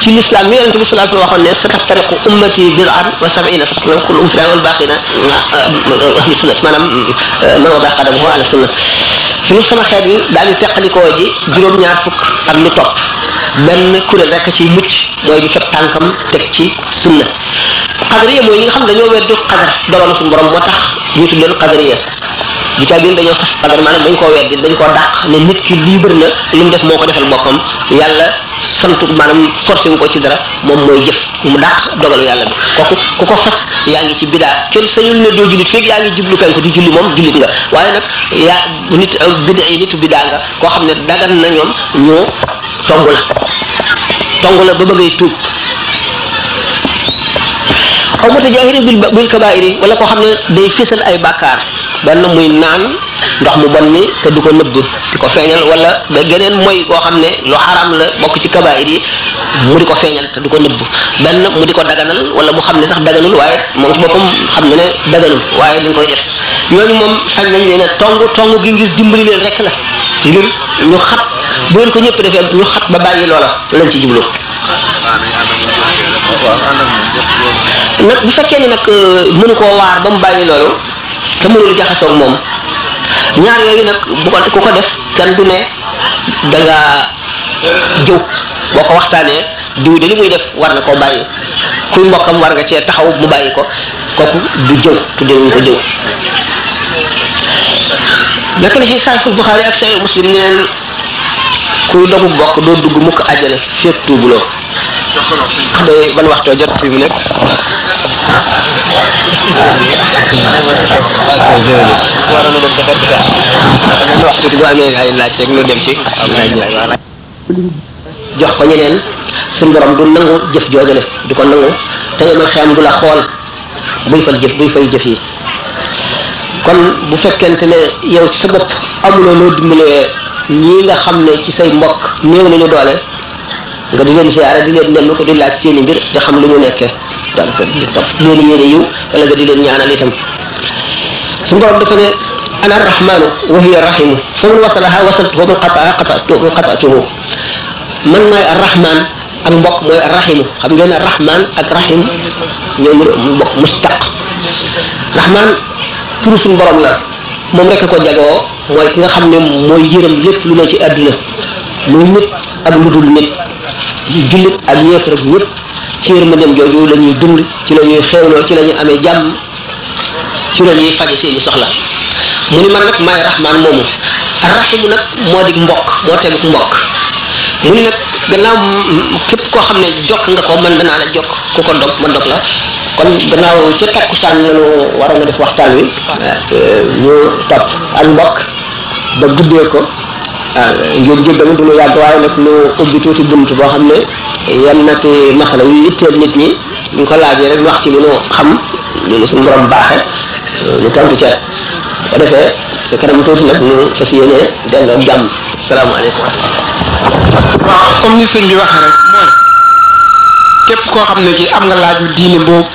ci lislaam mi yonente bi salaa sallam waxoon ne sa taftariqu ummati bid'an wa sab'ina faslan kullu umsila wal baqina ahli sunna maanaam man wada qadamuhu ala sunna suñu sama xeet yi daañu teqalikoo ji juróom-ñaar fukk ak lu topp benn kuréel rek ci mucc mooy bi fab tànkam teg ci sunna qadariya mooy ñi nga xam dañoo weddu qadar doloon suñu borom moo tax ñu tudd leen qadariya bi caa biir dañoo xas qadar maanaam dañ koo weddi dañ koo dàq ne nit ki libre na li mu def moo ko defal boppam yàlla santu maanaam forcé wu ko ci dara moom mooy jëf mu dàq dogalu yàlla bi kooku ku ko fas yaa ngi ci bidaa kenn sañul ne doo jullit feeg yaa ngi jublu penku di julli moom jullit nga waaye nag yaa nit bida yi nitu bidaa nga koo xam ne dagan na ñoom ñu tong la tong la ba bëggay tuub aw mutajaahiri bil bil kabaa'iri wala koo xam ne day fésal ay bàkkaar benn muy naan ndox mu bon mi te du ko nëbb di ko feeñal wala ba geneen mooy koo xam ne lu xaram la bokk ci kabaayir yi mu di ko feeñal te du ko nëbb benn mu di ko daganal wala mu xam ne sax daganul waaye moom ci boppam xam ne ne daganul waaye dañ koy def ñooñu moom sañ nañ leen a tong tong gi ngir dimbali leen rek la ngir ñu xat bu leen ko ñëpp defee ñu xat ba bàyyi loola lañ ci jublu nag bu fekkee ne nag mënu koo waar ba mu bàyyi loolu te mënul jaxasoog moom ñaar yooyu nag bu ko ku ko def kenn du ne da nga jëw boo ko waxtaanee diw de li muy def war na koo bàyyi kuy mbokkam war nga cee taxaw mu bàyyi ko kooku du jëw tuddee wuñ ko jëw nekk na ci saxiix Buxaari ak saxiix Muslim neen kuy dogu bokk doo dugg mukk àjjana fépp tuubuloo day ban waxtoo jot fi mu nekk wax tuuti bu amee ay laaj rek ñu dem ci jox ko ñeneen suñ borom du nangu jëf joojale du ko nangu te yomal xeyam du la xool buy fal jëf buy fay jëf yi kon bu fekkente ne yow ci sa bopp amuloo loo dimbalee ñii nga xam ne ci say mbokk néew nañu doole nga di leen siyaare di leen nemmi ko di laaj seeni mbir di xam lu ñu nekkee daal ko di topp leen yéene yiw wala nga di leen ñaanal itam suñu borom dafa ne ana arrahmanu wa hiya rahimu fa man wasalaha wasaltu wa man qataa qatatu man qatatuhu man mooy arrahman ak mbokk mooy arrahimu xam ngeen arrahman ak rahim ñoo mu mbokk mustaq rahman turu suñu borom la moom rek a ko jagoo mooy ki nga xam ne mooy yërëm lépp lu ne ci àdduna muy nit ak lu dul nit jullit ak yéefar ak ñëpp ci yërmandeem jooju la ñuy dund ci la ñuy xéewloo ci la ñuy amee jàmm ci la ñuy faje seeni soxla mu ni man nag maay rahmaan moomu rahimu nag moo di mbokk moo teguk mbokk mu ni nag gannaaw képp koo xam ne jokk nga ko man danaa la jokk ku ko dog ma dog la kon gannaaw ca takkusaan lañu waroon a def waxtaan wi ñu topp ak mbokk ba guddee ko ngir jéggal du lu yàgg waaye nag lu ubbi tuuti bunt boo xam ne yan nati masala yu itteel nit ñi ñu ko laajee rek wax ci li ñu xam li ñu suñu borom baaxe ñu tontu ca ko defee su kanam tuuti nag ñu fas yéene delloo jàmm salaamaaleykum waaw comme ni sëñ bi waxee rek mooy képp koo xam ne kii am nga laaju diine boobu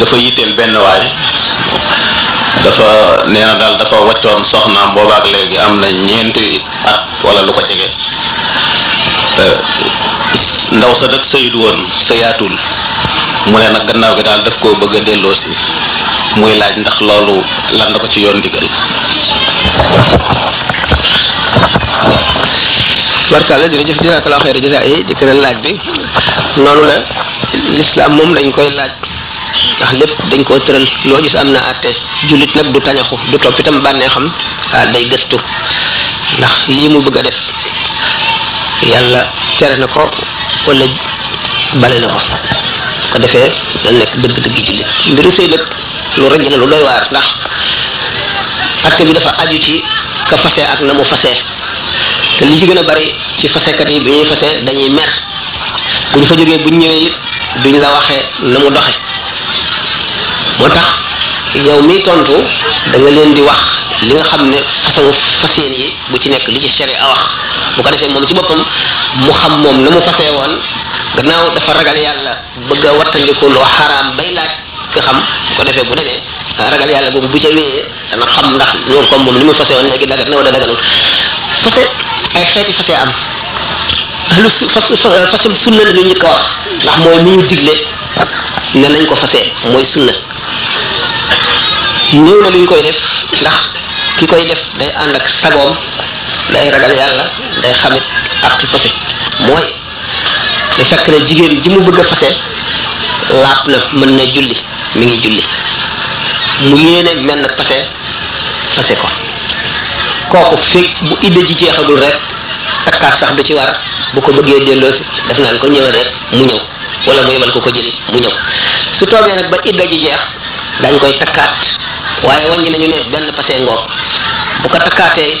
dafa yitteel benn waay dafa nee na daal dafa waccoon soxnaam boobaak léegi am na ñeenti at wala lu ko jege ndaw sa nag sëyut woon sëyaatul mu ne nag gannaaw gi daal daf koo bëgg a delloo si muy laaj ndax loolu lan la ko ci yoon digal barkaale jërëjëf jazakallahu xayra jazaa yi di gën a laaj bi noonu la lislaam moom dañ koy laaj ndax lépp dañ koo tëral loo gis am na àtte jullit nag du tañaxu du topp itam bànnee xam ah day gëstu ndax lii mu bëgg a def yàlla tere na ko wala bale na ko ko defee da nekk dëgg-dëgg jullit mbiru sëy nag lu rëj la lu doy waar ndax àtte bi dafa aju ci ka fase ak na mu fase te li ci gën a bari ci fasekat yi bi ñuy fase dañuy mer bu ñu fa jógee bu ñu ñëwee it duñ la waxee na mu doxe moo tax yow miy tontu da nga leen di wax li nga xam ne façon faseen yi bu ci nekk li ci sere a wax bu ko defee moom ci boppam mu xam moom na mu fasee woon gannaaw dafa ragal yàlla bëgg a wattandiku loo xaraam bay laaj nga xam bu ko defee bu demee ragal yàlla boobu bu ca wéyee dana xam ndax loolu comme moom ni mu fase woon léegi dagat na wala daganul fase ay xeeti fase am lu su fas fasum sunna la ñu njëkk a wax ndax mooy mu ñu digle ne nañ ko fase mooy sunna ñëw na lu ñu koy def ndax ki koy def day ànd ak sagoom day ragal yàlla day xamit ak fase mooy te fekk na jigéen ji mu bëgg a fase laab na mën na julli mi ngi julli mu yéene mel na fase fase ko kooku fekk bu idda ji jeexagul rek takkaat sax du ci war bu ko bëggee delloo si def naan ko ñëwal rek mu ñëw wala mu yebal ko ko jëli mu ñëw su toogee nag ba idda ji jeex dañ koy takkaat waaye wàññi nañu ne benn fase ngoog bu ko takkaatee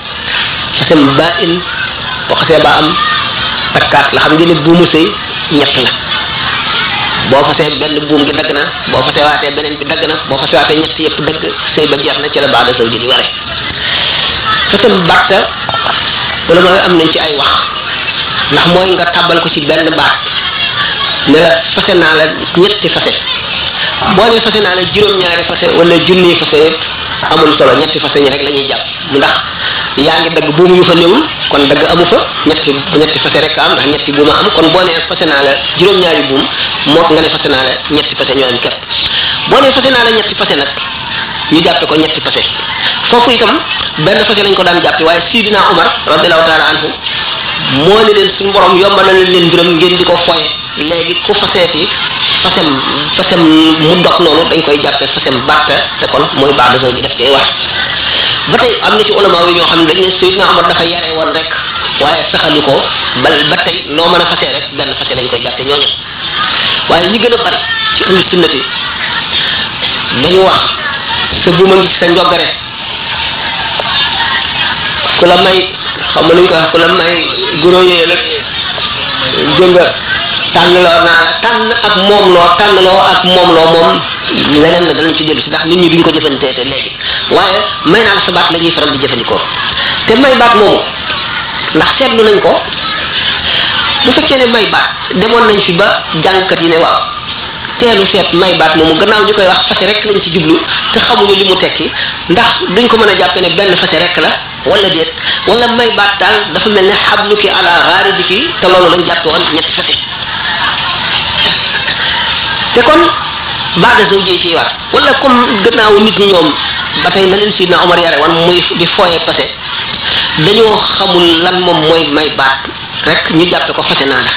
fasem ba in boo xasee ba am takkaat la xam ngeen ne buumu sëy ñett la boo fasee benn buum gi dagg na boo fasee waatee beneen bi dagg na boo fasee waatee ñett yëpp dagg sëy ba jeex na ci la baada sëw ji di ware fasem bàtta wala mooy am nañ ci ay wax ndax mooy nga tàbbal ko ci benn baat ne la fase naa la ñetti fase boo ne fase naa la juróom-ñaari fase wala junni fase yëpp amul solo ñetti fase ñi rek la ñuy jàpp ndax yaa ngi dagg buum yu fa néewul kon dagg amu fa ñetti ñetti fase rek am ndax ñetti buum a am kon boo nee fase naa la juróom-ñaari buum moo nga ne fase naa la ñetti fase ñoo am képp boo nee fase naa la ñetti fase nag ñu jàppe ko ñetti fase foofu itam benn fase lañ ko daan jàppe waaye Sidina Omar radiallahu taala anhu moo ne leen suñu borom yombalal leen mbiram ngeen di ko foye léegi ku faseeti fasem fasem mu dox noonu dañ koy jàppe fasem bàtta te kon mooy baax de ji def cay wax ba tey am na ci ulama yi ñoo xam ne dañ ne Seydina Omar dafa yare woon rek waaye saxalu ko bal ba tey noo mën a fasee rek benn fase lañ koy jàppe ñooñu waaye ñi gën a bari ci ahlu sunnati dañu wax sa buuma ngi ci sa njogare ku la may xam nga lu ñu ko wax ku la may guro yee nag dégg nga tànn loo naa tànn ak moom loo tànn loo ak moom loo moom leneen la danañ ci dellu si ndax nit ñi duñ ko jëfandikoo te léegi waaye may naa la sa baat la ñuy faral di jëfandikoo te may baat moomu ndax seetlu nañ ko bu fekkee ne may baat demoon nañ fi ba jàngkat yi ne waaw teelu seet may baat moomu gannaaw ñu koy wax fase rek lañ ci jublu te xamuñu li mu tekki ndax duñ ko mën a jàppe ne benn fase rek la wala déet wala may baat daal dafa mel ne xablu ki ala raari bi ki te loolu lañ jàppe woon ñetti fase te kon baada zawjee ci war wala comme gannaaw nit ñi ñoom ba tey la leen Sidna Omar yare woon muy di fooye passé dañoo xamul lan moom mooy may baat rek ñu jàppe ko fase naa la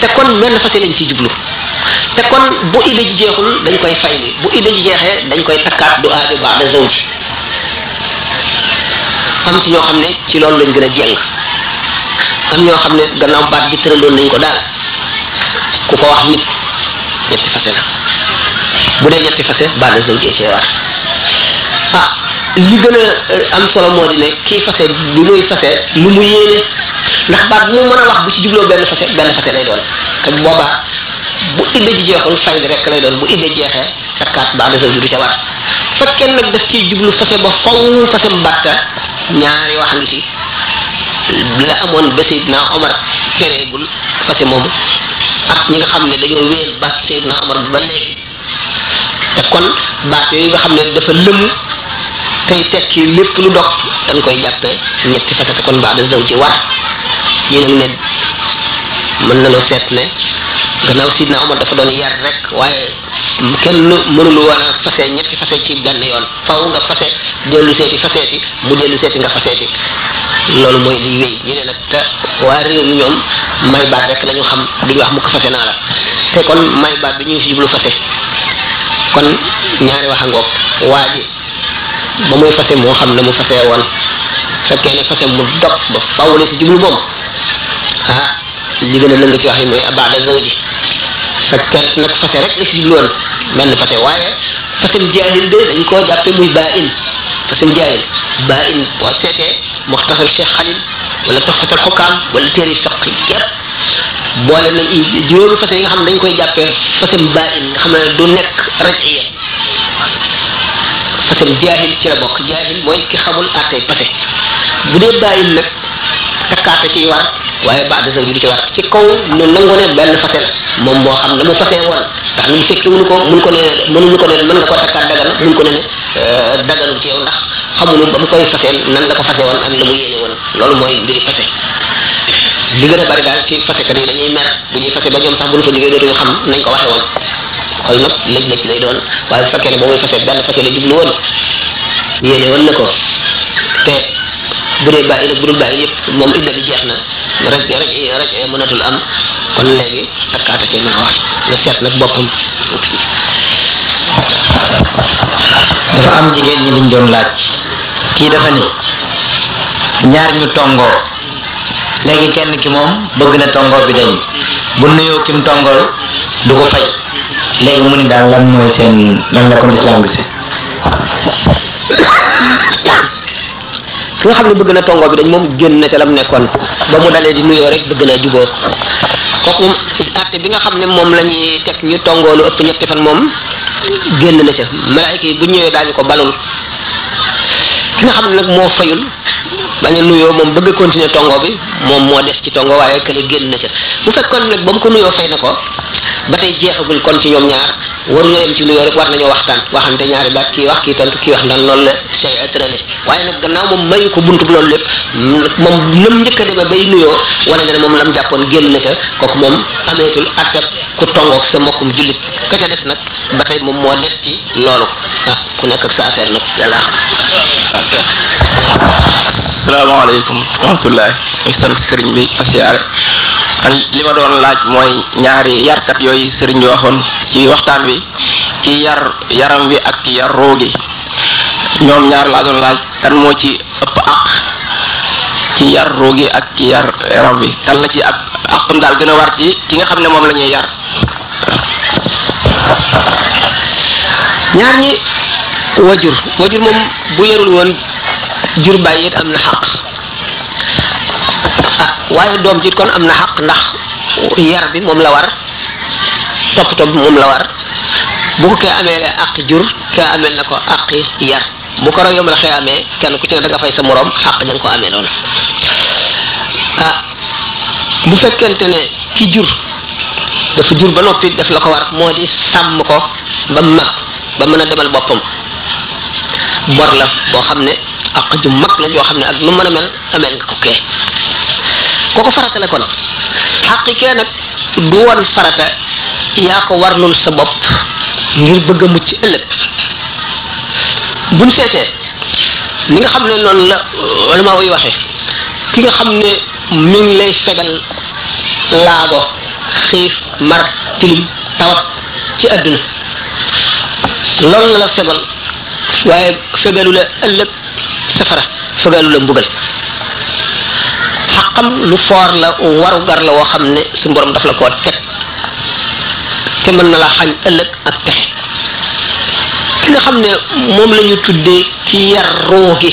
te kon menn fase lañ ciy jublu te kon bu idda ji jeexul dañ koy fay li bu idda ji jeexee dañ koy takkaat du aajo baax da zaw ji am ci ñoo xam ne ci loolu lañ gën a jeng am ñoo xam ne gannaaw baat bi tëraloon nañ ko daal ku ko wax nit ñetti fase la bu dee ñetti fase baax da zaw ji ci war ah li gën a am solo moo di ne kii fase bi muy fase lu mu yéene ndax baat bu mu mën a wax bu ci jubloo benn fase benn fase lay doon te boobaa bu idda ji jeexul fay li rek lay doon bu idda jeexee takkaat baax na du ca war fekkee nag daf ciy jublu fase ba faw fase batta ñaari wax ngi ci bi la amoon ba Seydina Omar tereegul fase moomu ak ñi nga xam ne dañoo wéyal baat Seydina Omar ba léegi te kon baat yooyu nga xam ne dafa lëmu tey tekki lépp lu dog dañ koy jàppee ñetti fasate kon baax da zaw ji war ñu nag ne mën na loo seet ne gannaaw sidna Omar dafa doon yar rek waaye kenn mënul woon a fase ñetti fase ci benn yoon faw nga fase dellu seeti faseeti mu dellu seeti nga faseeti loolu mooy liy wéy ñu ne nag te waa réew mi ñoom may baat rek la ñu xam duñu wax mu ko fase naa la te kon may baat bi ñu ngi si jublu fase kon ñaari wax a ngoog waa ji ba muy fase moo xam ne mu fase woon fekkee ne fase mu dog ba faw la si jublu moom ah li gën a lëng ci wax yi mooy abaada zawji fekkat nag fase rek la si jubloon benn fase waaye fasem jaahil de dañ koo jàppe muy baa in fasem jaahil baa in boo seetee muxtasar Cheikh Xalil wala toxfatal xukaam wala téere fiq yépp boole nañ juróomi fase yi nga xam ne dañ koy jàppee fasem baa in nga xam ne du nekk raj iya fasem jaahil ci la bokk jaahil mooy ki xamul àttee pase bu dee baa in nag takkaata ci war waaye baax de saw ji du ci war ci kaw nu nangu ne benn fase la moom moo xam ne mu fase woon ndax ñun fekk wuñu ko mun ko ne mënuñu ko ne mën nga ko takkaat dagan mun ko ne ne daganul ci yow ndax xamuñu ba mu koy faseel nan la ko fase woon ak la mu yéene woon loolu mooy mbiri fase li gën a bari daal ci fase kat yi dañuy mer bu ñuy fase ba ñoom sax bu ñu fa jógee dootuñu xam nañ ko waxe woon xool nag lëj lëj lay doon waaye bu fekkee ne ba muy fase benn fase la jublu woon yéene woon na ko te bu dee bàyyi nag bu dul bàyyi yëpp moom illa bi jeex na rek rek rek mënatul am kon léegi ak kaata cee mën a wax na seet nag boppam dafa am jigéen ñi liñ doon laaj kii dafa ni ñaar ñu tongoo léegi kenn ki moom bëgg na tongoo bi dañ bu nuyoo kim tongool du ko fay léegi mu ni daal lan mooy seen lan la ko lislaam gisee ki nga xam ne bëgg na tongo bi dañ moom génn na ca lam nekkoon ba mu dalee di nuyoo rek bëgg na juboo kooku moom àtte bi nga xam ne moom la ñuy teg ñu tongoo lu ëpp ñetti fan moom génn na ca malaayka yi bu ñëwee daañu ko balul ki nga xam ne nag moo fayul bañ a nuyoo moom bëgg a continuer tongo bi moom moo des ci tongo waaye kële génn na ca bu fekkoon nag ba mu ko nuyoo fay na ko ba tey jeexagul kon ci ñoom ñaar waruñu yem ci nuyoo rek war nañoo waxtaan waxante ñaari baat kii wax kii tontu kii wax ndax loolu la sey attrale waaye nag gannaaw moom mayu ko buntu loolu lépp moom nam njëkk a demee bay nuyoo wala nga ne moom lam jàppoon génn na ca kooku moom ameetul attab ku tongoog sa mbokkum jullit ka ca des nag ba tey moom moo des ci loolu ah ku nekk ak sa affaire nag yàlla asalaamaaleykum wa rahmatullahi ñu sant sëriñ bi fa siyaare man li ma doon laaj mooy ñaari yarkat yooyu sëriñ bi waxoon ci waxtaan wi ki yar yaram wi ak ki yar roo gi ñoom ñaar laa doon laaj kan moo ci ëpp àq ki yar roo gi ak ki yar yaram wi kan la ci ak àqam daal gën a war ci ki nga xam ne moom la ñuy yar ñaar ñi wajur wajur moom bu yarul woon jur bàyyi it am na xaq ah waaye doom jiit kon am na xaq ndax yar bi moom la war toppatoo bi moom la war bu ko kee amee la àq jur kee amee na ko àq yar bu ko raw yombal xëy amee kenn ku ci ne da nga fay sa moroom àq da nga ko amee loolu ah bu fekkente ne ki jur dafa jur ba noppi def la ko war moo di sàmm ko ba mag ba mën a demal boppam bor la boo xam ne ak ju mag la joo xam ne ak lu mën a mel ameel nga ko kee kooku farata la kon xaq kee nag du woon farata yaa ko warlul sa bopp ngir bëgg a mucc ëllëg buñ seetee li nga xam ne noonu la wala maa wuy waxee ki nga xam ne mi ngi lay fegal laago xiif mar tilim tawat ci àdduna loolu la la fegal waaye fegalu la ëllëg safara fegalu la mbugal xaqam lu foor la waru gar la woo xam ne su borom daf la koo teg te mën na la xañ ëllëg ak texe ki nga xam ne moom la ñu tuddee ci yar ruugi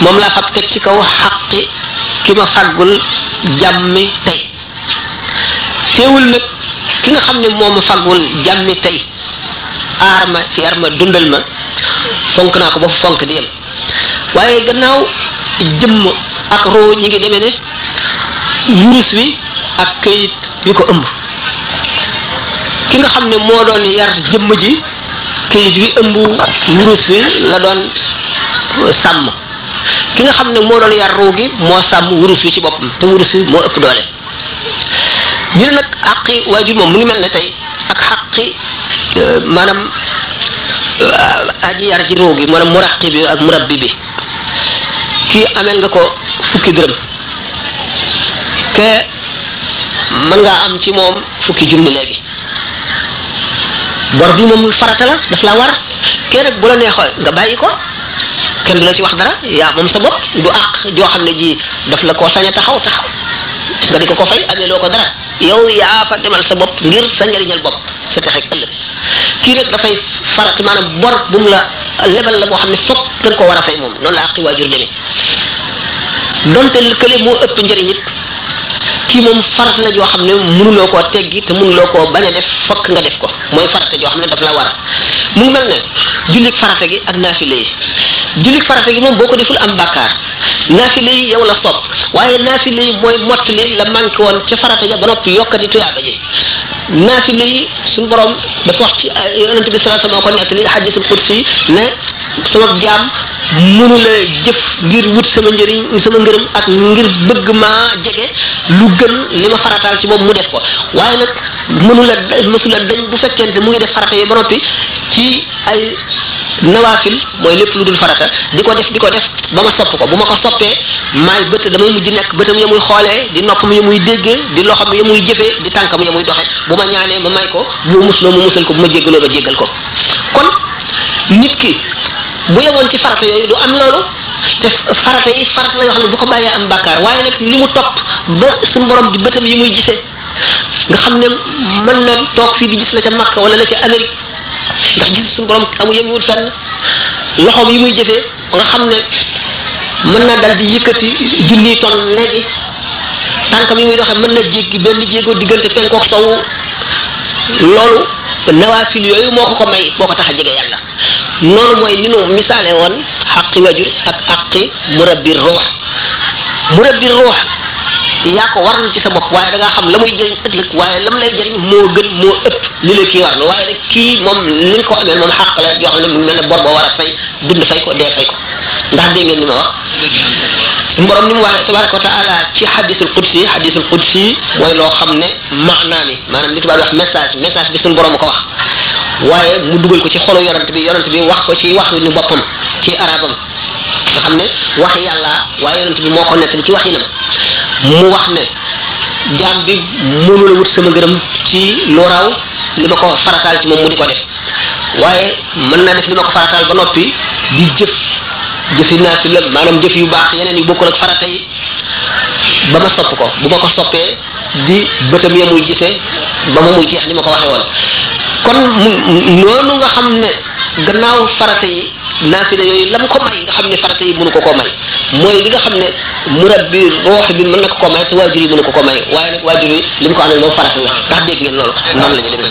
moom laa fab teg ci kaw xaqi ki ma faggul jàmmi tey teewul nag ki nga xam ne moo ma faggul jàmmi tey aar ma yar ma dundal ma fonk naa ko ba fonk di yem waaye gannaaw jëmm ak roo ñi ngi demee ne wurus wi ak këyit bi ko ëmb ki nga xam ne moo doon yar jëmm ji këyit wi ëmb wurus wi la doon sàmm ki nga xam ne moo doon yar ruu gi moo sàmm wurus wi ci boppam te wurus wi moo ëpp doole ñu ne nag àqi waajur moom mu ngi mel ne tey ak xaqi maanaam aji yar ji ruu gi maanaam muraqi bi ak murabbi bi kii ameel nga ko fukki dërëm ke mën ngaa am ci moom fukki junni léegi bor bi moom farata la daf la war kenn rek bu la neexee nga bàyyi ko kenn du la ci wax dara yaa moom sa bopp du àq joo xam ne ji daf la koo sañ a taxaw taxaw nga di ko ko fay amee loo ko dara yow yaa fa demal sa bopp ngir sa njëriñal bopp sa texeeg ëllëg kii nag dafay farat maanaam bor bu mu la lebal la boo xam ne foog da nga ko war a fay moom noonu la àqi waajur demee donte kële moo ëpp njëriñ it kii moom farata la joo xam ne mënuloo koo teggi te mënuloo koo bañ a def fokk nga def ko mooy farata joo xam ne daf la war mu ngi mel ne jullit farata gi ak naafile yi jullit farata gi moom boo ko deful am bàkkaar naafile yi yow la sopp waaye naafile yi mooy mottali la manqué woon ca farata ja ba noppi yokkati tuyaaba ji naafile yi suñu borom dafa wax ci yonente bi sallallahu alayhi wasallam moo ko nettali hadisul qudsi ne sama jaam mënu la jëf ngir wut sama njëriñ sama ngërëm ak ngir bëgg maa jege lu gën li ma farataal ci moom mu def ko waaye nag mënu la mësu la dañ bu fekkente mu ngi def farata yi ba noppi ci ay nawaafil mooy lépp lu dul farata di ko def di ko def ba ma sopp ko bu ma ko soppee maay bët damay mujj nekk bëtam ya muy xoolee di noppam ya muy déggee di loxam ya muy jëfee di tànkam ya muy doxe bu ma ñaanee ma may ko mu musloo mu musal ko bu ma jéggaloo ma jéggal ko kon nit ki bu yemoon ci farata yooyu du am loolu te farata yi farata la yoo xam ne bu ko bàyyee am bàkkaar waaye nag li mu topp ba suñu borom di bëtam yi muy gisee nga xam ne mën na toog fii di gis la ca Makka wala la ca Amérique ndax gis suñu borom amu yënguwul fenn loxoom yi muy jëfee nga xam ne mën na dal di yëkkati junniy ton léegi tànkam yi muy doxee mën na jéggi benn jéego diggante penkook sowu loolu nawaafil yooyu moo ko ko may boo ko tax a jege yàlla noonu mooy ni nu misaale woon xaqi wajur ak xaqi murabbi ruux murabbi ruux yaa ko warlu ci sa bopp waaye da nga xam la muy jëriñ ëllëg waaye lam lay jëriñ moo gën moo ëpp li la kii warlu waaye nag kii moom li nga ko amee moom xàq la yoo xam ne mu mel ne bor boo war a fay dund fay ko dee fay ko ndax dégg ngeen ni ma wax suñu borom ni mu waxee tabaraka wa taala ci xadisul qudsi xadisul qudsi mooy loo xam ne maanaam yi maanaam li tubaab wax message message bi suñu borom ko wax waaye mu dugal ko ci xolu yonent bi yonent bi wax ko ci wax ñu boppam ci arabam nga xam ne wax yàlla waaye yonent bi moo ko nettali ci wax yi nam mu wax ne jaam bi mënu la wut sama ngërëm ci lu raw li ma ko farataal ci moom mu di ko def waaye mën naa def li ma ko farataal ba noppi di jëf jëfi naa fi la maanaam jëf yu baax yeneen yu bokkul ak farata yi ba ma sopp ko bu ma ko soppee di bëtam ya muy gisee ba mu muy jeex ni ma ko waxee woon kon mu noonu nga xam ne gannaaw farata yi naafila yooyu lam ko may nga xam ne farata yi mënu ko koo may mooy li nga xam ne murabbi ruux bi mën na ko koo may te waajur yi mënu ko koo may waaye nag waajur yi li mu ko amee moom farata la ndax dégg ngeen loolu noonu la ñu demee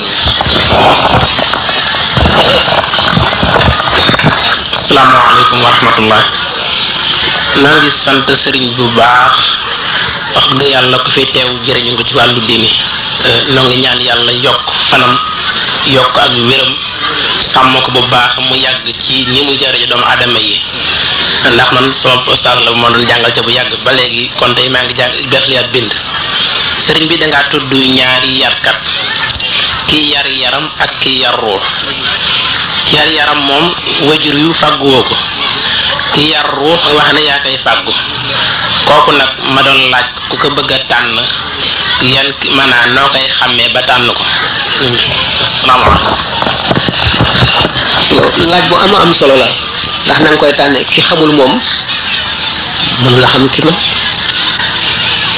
asalaamaaleykum wa rahmatullah naa ngi sant sëriñ bu baax wax dëgg yàlla ku fi teew jëriñu nga ci wàllu diine noo ngi ñaan yàlla yokk fanam yokk ak wéram sàmm ko bu baax mu yàgg ci ni muy jëriñu doomu aadama yi ndax man sama ustaas la moo doon jàngal ca bu yàgg ba léegi kon tey maa ngi jàng def li ab bind sëriñ bi dangaa tudd ñaari yarkat kii yar yaram ak kii yar ruux yar yaram moom wajur yu fàgguwoo ko kii yar ruux wax ne yaa koy fàggu kooku nag ma doon laaj ku ko bëgg a tànn yan maanaam noo koy xàmmee ba tànn ko asalaamaaleykum laaj bu ama am solo la ndax na nga koy tànne ki xamul moom mënula xam ki ma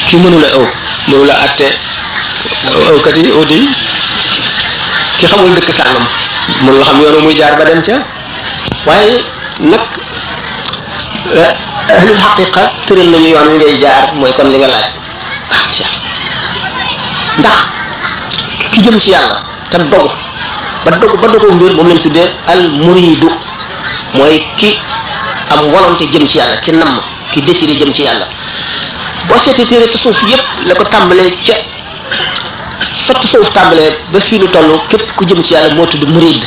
ki mënula ëw mënula atte ëwkat yi audi ki xamul dëkk sàngam mënula xam yoonu muy jaar ba dem ca waaye nag ahlul xaqiqa tëral nañu yoon wi ngay jaar mooy kon li nga laaj ah Cheikh ndax ki jëm ci yàlla te dogu ba dogu ba dogu mbir moom lañ tuddee al muridu mooy ki am volonté jëm ci yàlla ki namm ki décidé jëm ci yàlla boo seetee téere tasawuf yépp la ko tàmbalee ca fa tasawuf tàmbalee ba fii nu toll képp ku jëm ci yàlla moo tudd murid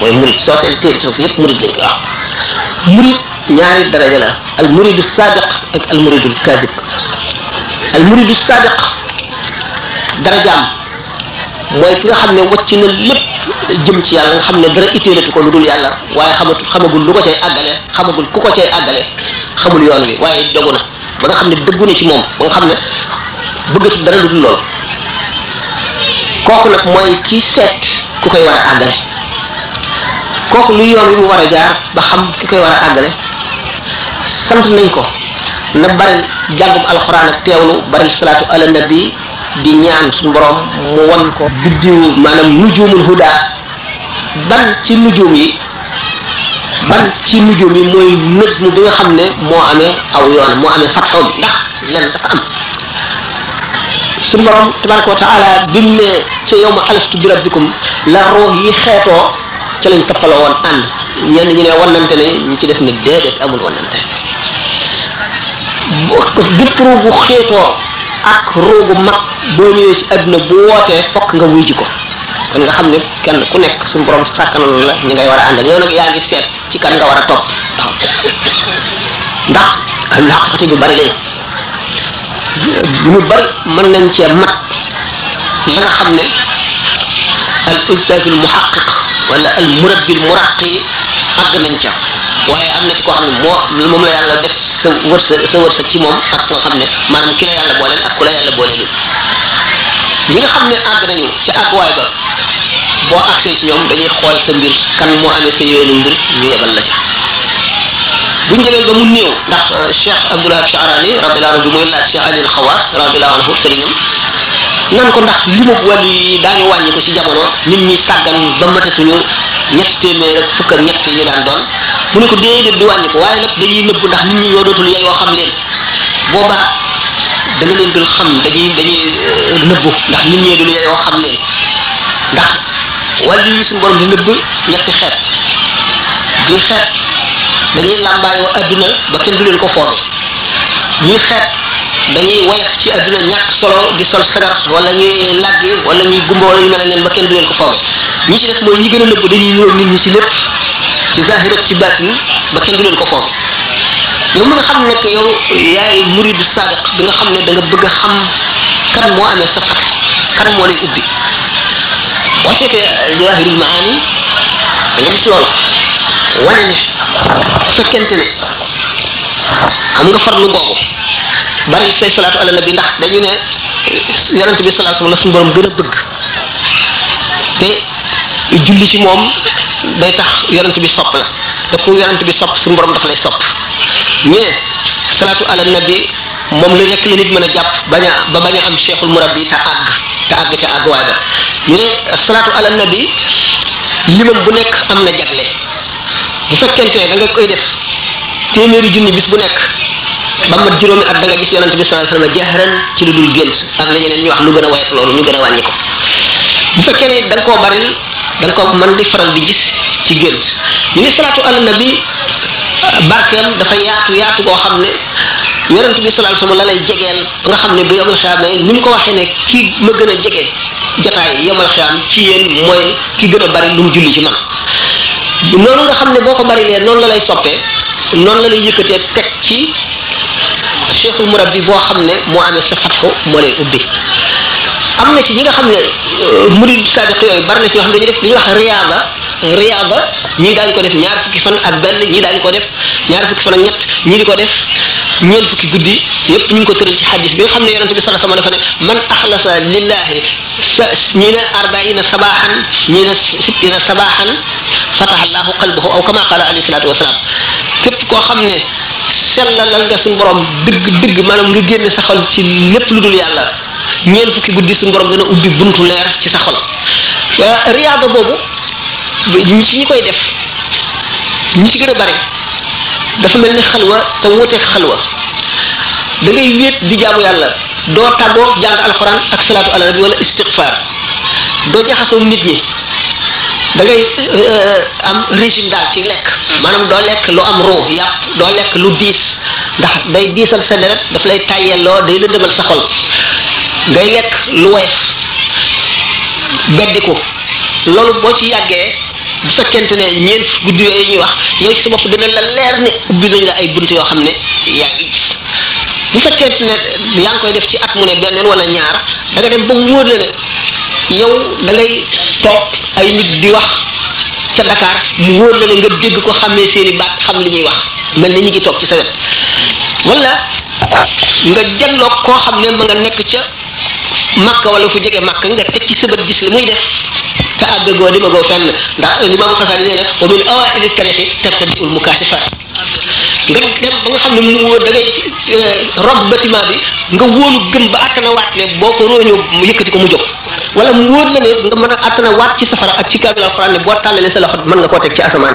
mooy murid soo seet téere tasawuf yëpp murid lañ koy wax murid ñaari daraja la al muridu sadiq ak al muridu kadib al muridu sadiq darajaam mooy ki nga xam ne wàcc na lépp jëm ci yàlla nga xam ne dara itteelatu ko lu dul yàlla waaye xamatu xamagul lu ko cay àggale xamagul ku ko cay àggale xamul yoon wi waaye dogu na ba nga xam ne dëggu na ci moom ba nga xam ne bëggatu dara lu dul loolu kooku nag mooy kii seet ku koy war a àggale kooku lu yoon wi mu war a jaar ba xam ki koy war a àggale sant nañ ko na bari jàngum alxuraan ak teewlu bari salaatu ala nabi di ñaan suñu borom mu wan ko biddiwu maanaam nujuumul huda ban ci nujum yi ban ci nujum yi mooy nëj mu bi nga xam ne moo amee aw yoon moo amee fatxo bi ndax lenn dafa am su borom tabaraka wa taala bi mu ne ca yow ma alastu bi rabbikum la ruux yi xeetoo ca lañ toppaloo woon ànd ñenn ñi ne wannante ne ñi ci def ne déedéet amul wannante bépp ruu bu xeetoo ak ruu bu mag boo ñëwee ci àdduna bu wootee fokk nga wuy ji ko kon nga xam ne kenn ku nekk suñu borom sàkkanal la ñi ngay war a àndal yow nag yaa ngi seet ci kan nga war a topp waaw ndax am na xaqati bu bari lañ ñu bari mën nañ cee mat la nga xam ne al ustadul muhaqiq wala al murabbil muraqi àgg nañ ca waaye am na ci koo xam ne moo moom la yàlla def sa wërsëg sa wërsëg ci moom ak koo xam ne maanaam ki la yàlla booleel ak ku la yàlla booleel ñi nga xam ne àgg nañu ci àgguwaay ba boo agsee ci ñoom dañuy xool sa mbir kan moo amee sa yoonu mbir ñu yebal la ci bu ñu demee ba mu néew ndax Cheikh Abdoulaye Charani radiyallahu anhu bi muy laaj Cheikh Alil Xawaas radiyallahu anhu sëriñam nan ko ndax li mu wàllu yi daañu wàññi ko ci jamono nit ñi sàggan ba matatuñu ñetti téeméer ak fukk ak ñett yi ñu daan doon mu ne ko déedéet du wàññi ko waaye nag dañuy nëbb ndax nit ñi ñoo dootul yeyoo xam leen boobaa da nga leen dul xam dañuy dañuy nëbbu ndax nit ñee dul yoo xam leen ndax wàllu yi suñu borom di nëbb ñetti xeet bii xeet dañuy làmbaayoo adduna ba kenn du leen ko fooge ñii xeet dañuy woyof ci adduna ñàkk solo di sol sagar wala ñuy làggi wala ñuy gumba wala ñu mel leen ba kenn du leen ko fooge ñi ci def mooy ñi gën a nëbb dañuy ñëw nit ñi ci lépp ci zahir ak ci baatin ba kenn du leen ko fooge yow mi nga xam ne nag yow yaay murid sadiq bi nga xam ne da nga bëgg a xam kan moo amee sa fat kan moo lay ubbi boo seetee jawahirul maani da nga gis loolu wane ne fekkente ne xam nga farlu boobu bari say salaatu ala nabi ndax dañu ne yonent bi sallallahu alayhi wasallam la suñu borom gën a bëgg te julli ci moom day tax yonent bi sopp la te ku yonent bi sopp suñu borom daf lay sopp mais salaatu ala nabi moom la nekk la nit mën a jàpp bañ a ba bañ a am cheikhul murabbi te àgg te àgg ca àgg waay ba ñu ne salaatu ala nabi limam bu nekk am na jagle bu fekkente ne da nga koy def téeméeri junni bis bu nekk ba mat juróomi at da nga gis yonent bi sallallahu alayhi wasallam jahran ci lu dul gént am na ñeneen ñu wax lu gën a woyof loolu ñu gën a wàññi ko bu fekkee ne da nga koo bari da nga ko mën di faral di gis ci gént ñu ne salaatu ala nabi barkeem dafa yaatu yaatu boo xam ne yonent bi sallallahu alayhi wasallam la lay jegeel ba nga xam ne bu yomal xiyaam ne ni mu ko waxee ne ki ma gën a jege jataay yomal xiyaam ci yéen mooy ki gën a bari lu mu julli ci man noonu nga xam ne boo ko bari lee noonu la lay soppee noonu la lay yëkkatee teg ci cheikhul murabbi boo xam ne moo amee sa fat ko moo lay ubbi am na ci ñi nga xam ne murid sadiq yooyu bari na ci ñoo xam ne dañuy def li ñuy wax riyaada riyaada ñii daañu ko def ñaar fukki fan ak benn ñii daañu ko def ñaar fukki fan ak ñett ñii di ko def ñeent fukki guddi yépp ñu ngi ko tëral ci xadis bi nga xam ne yonente bi sallallahu alayhi wasallam dafa ne man axlasa lillahi sa ñii ne arbaina sabaxan ñii ne sittina sabaxan fataha allahu qalbahu aw kama qala alayhi salatu wasalaam képp koo xam ne sellalal nga suñu borom dëgg dëgg maanaam nga génne sa xol ci lépp lu dul yàlla ñeent fukki guddi suñu borom dana ubbi buntu leer ci sa xol riyaada boobu ñi ci ñi koy def ñi ci gën a bari dafa mel ni xalwa te wuuteeg xalwa da ngay wéet di jaamu yàlla doo tàggoo jàng alxuraan ak salaatu ala nabi wala istighfar doo jaxasoo nit ñi da ngay am régime daal ci lekk maanaam doo lekk lu am ruu yàpp doo lekk lu diis ndax day diisal sa deret daf lay tàyyelloo day lëndëmal sa xol ngay lekk lu woyof beddiku loolu boo ci yàggee bu fekkente ne ñeent guddi yooyu ñuy wax yow ci sa bopp dana la leer ne ubbi nañ la ay bunt yoo xam ne yaa ngi gis bu fekkente ne yaa ngi koy def ci at mu ne benn wala ñaar da nga dem ba mu wóor la ne yow da ngay toog ay nit di wax ca Dakar mu wóor la ne nga dégg ko xamee seeni baat xam li ñuy wax mel na ñu ngi toog ci sa wet wala nga janloog koo xam ne ma nga nekk ca makka wala fu jege makka nga teg ci sa bët gis li muy def te àgg goo di ma goo fenn ndax li ma ko xasal nee na wa min awaa'ili tariqi tabtadi'ul mukaashifaat nga dem ba nga xam ne mu wóor da ngay rob bâtiment bi nga wóolu gëm ba attana waat ne boo ko róoñoo mu yëkkati ko mu jóg wala mu wóor la ne nga mën a attana waat ci safara ak ci kaamil alquran ne boo tàllalee sa loxo mën nga koo teg ci asamaan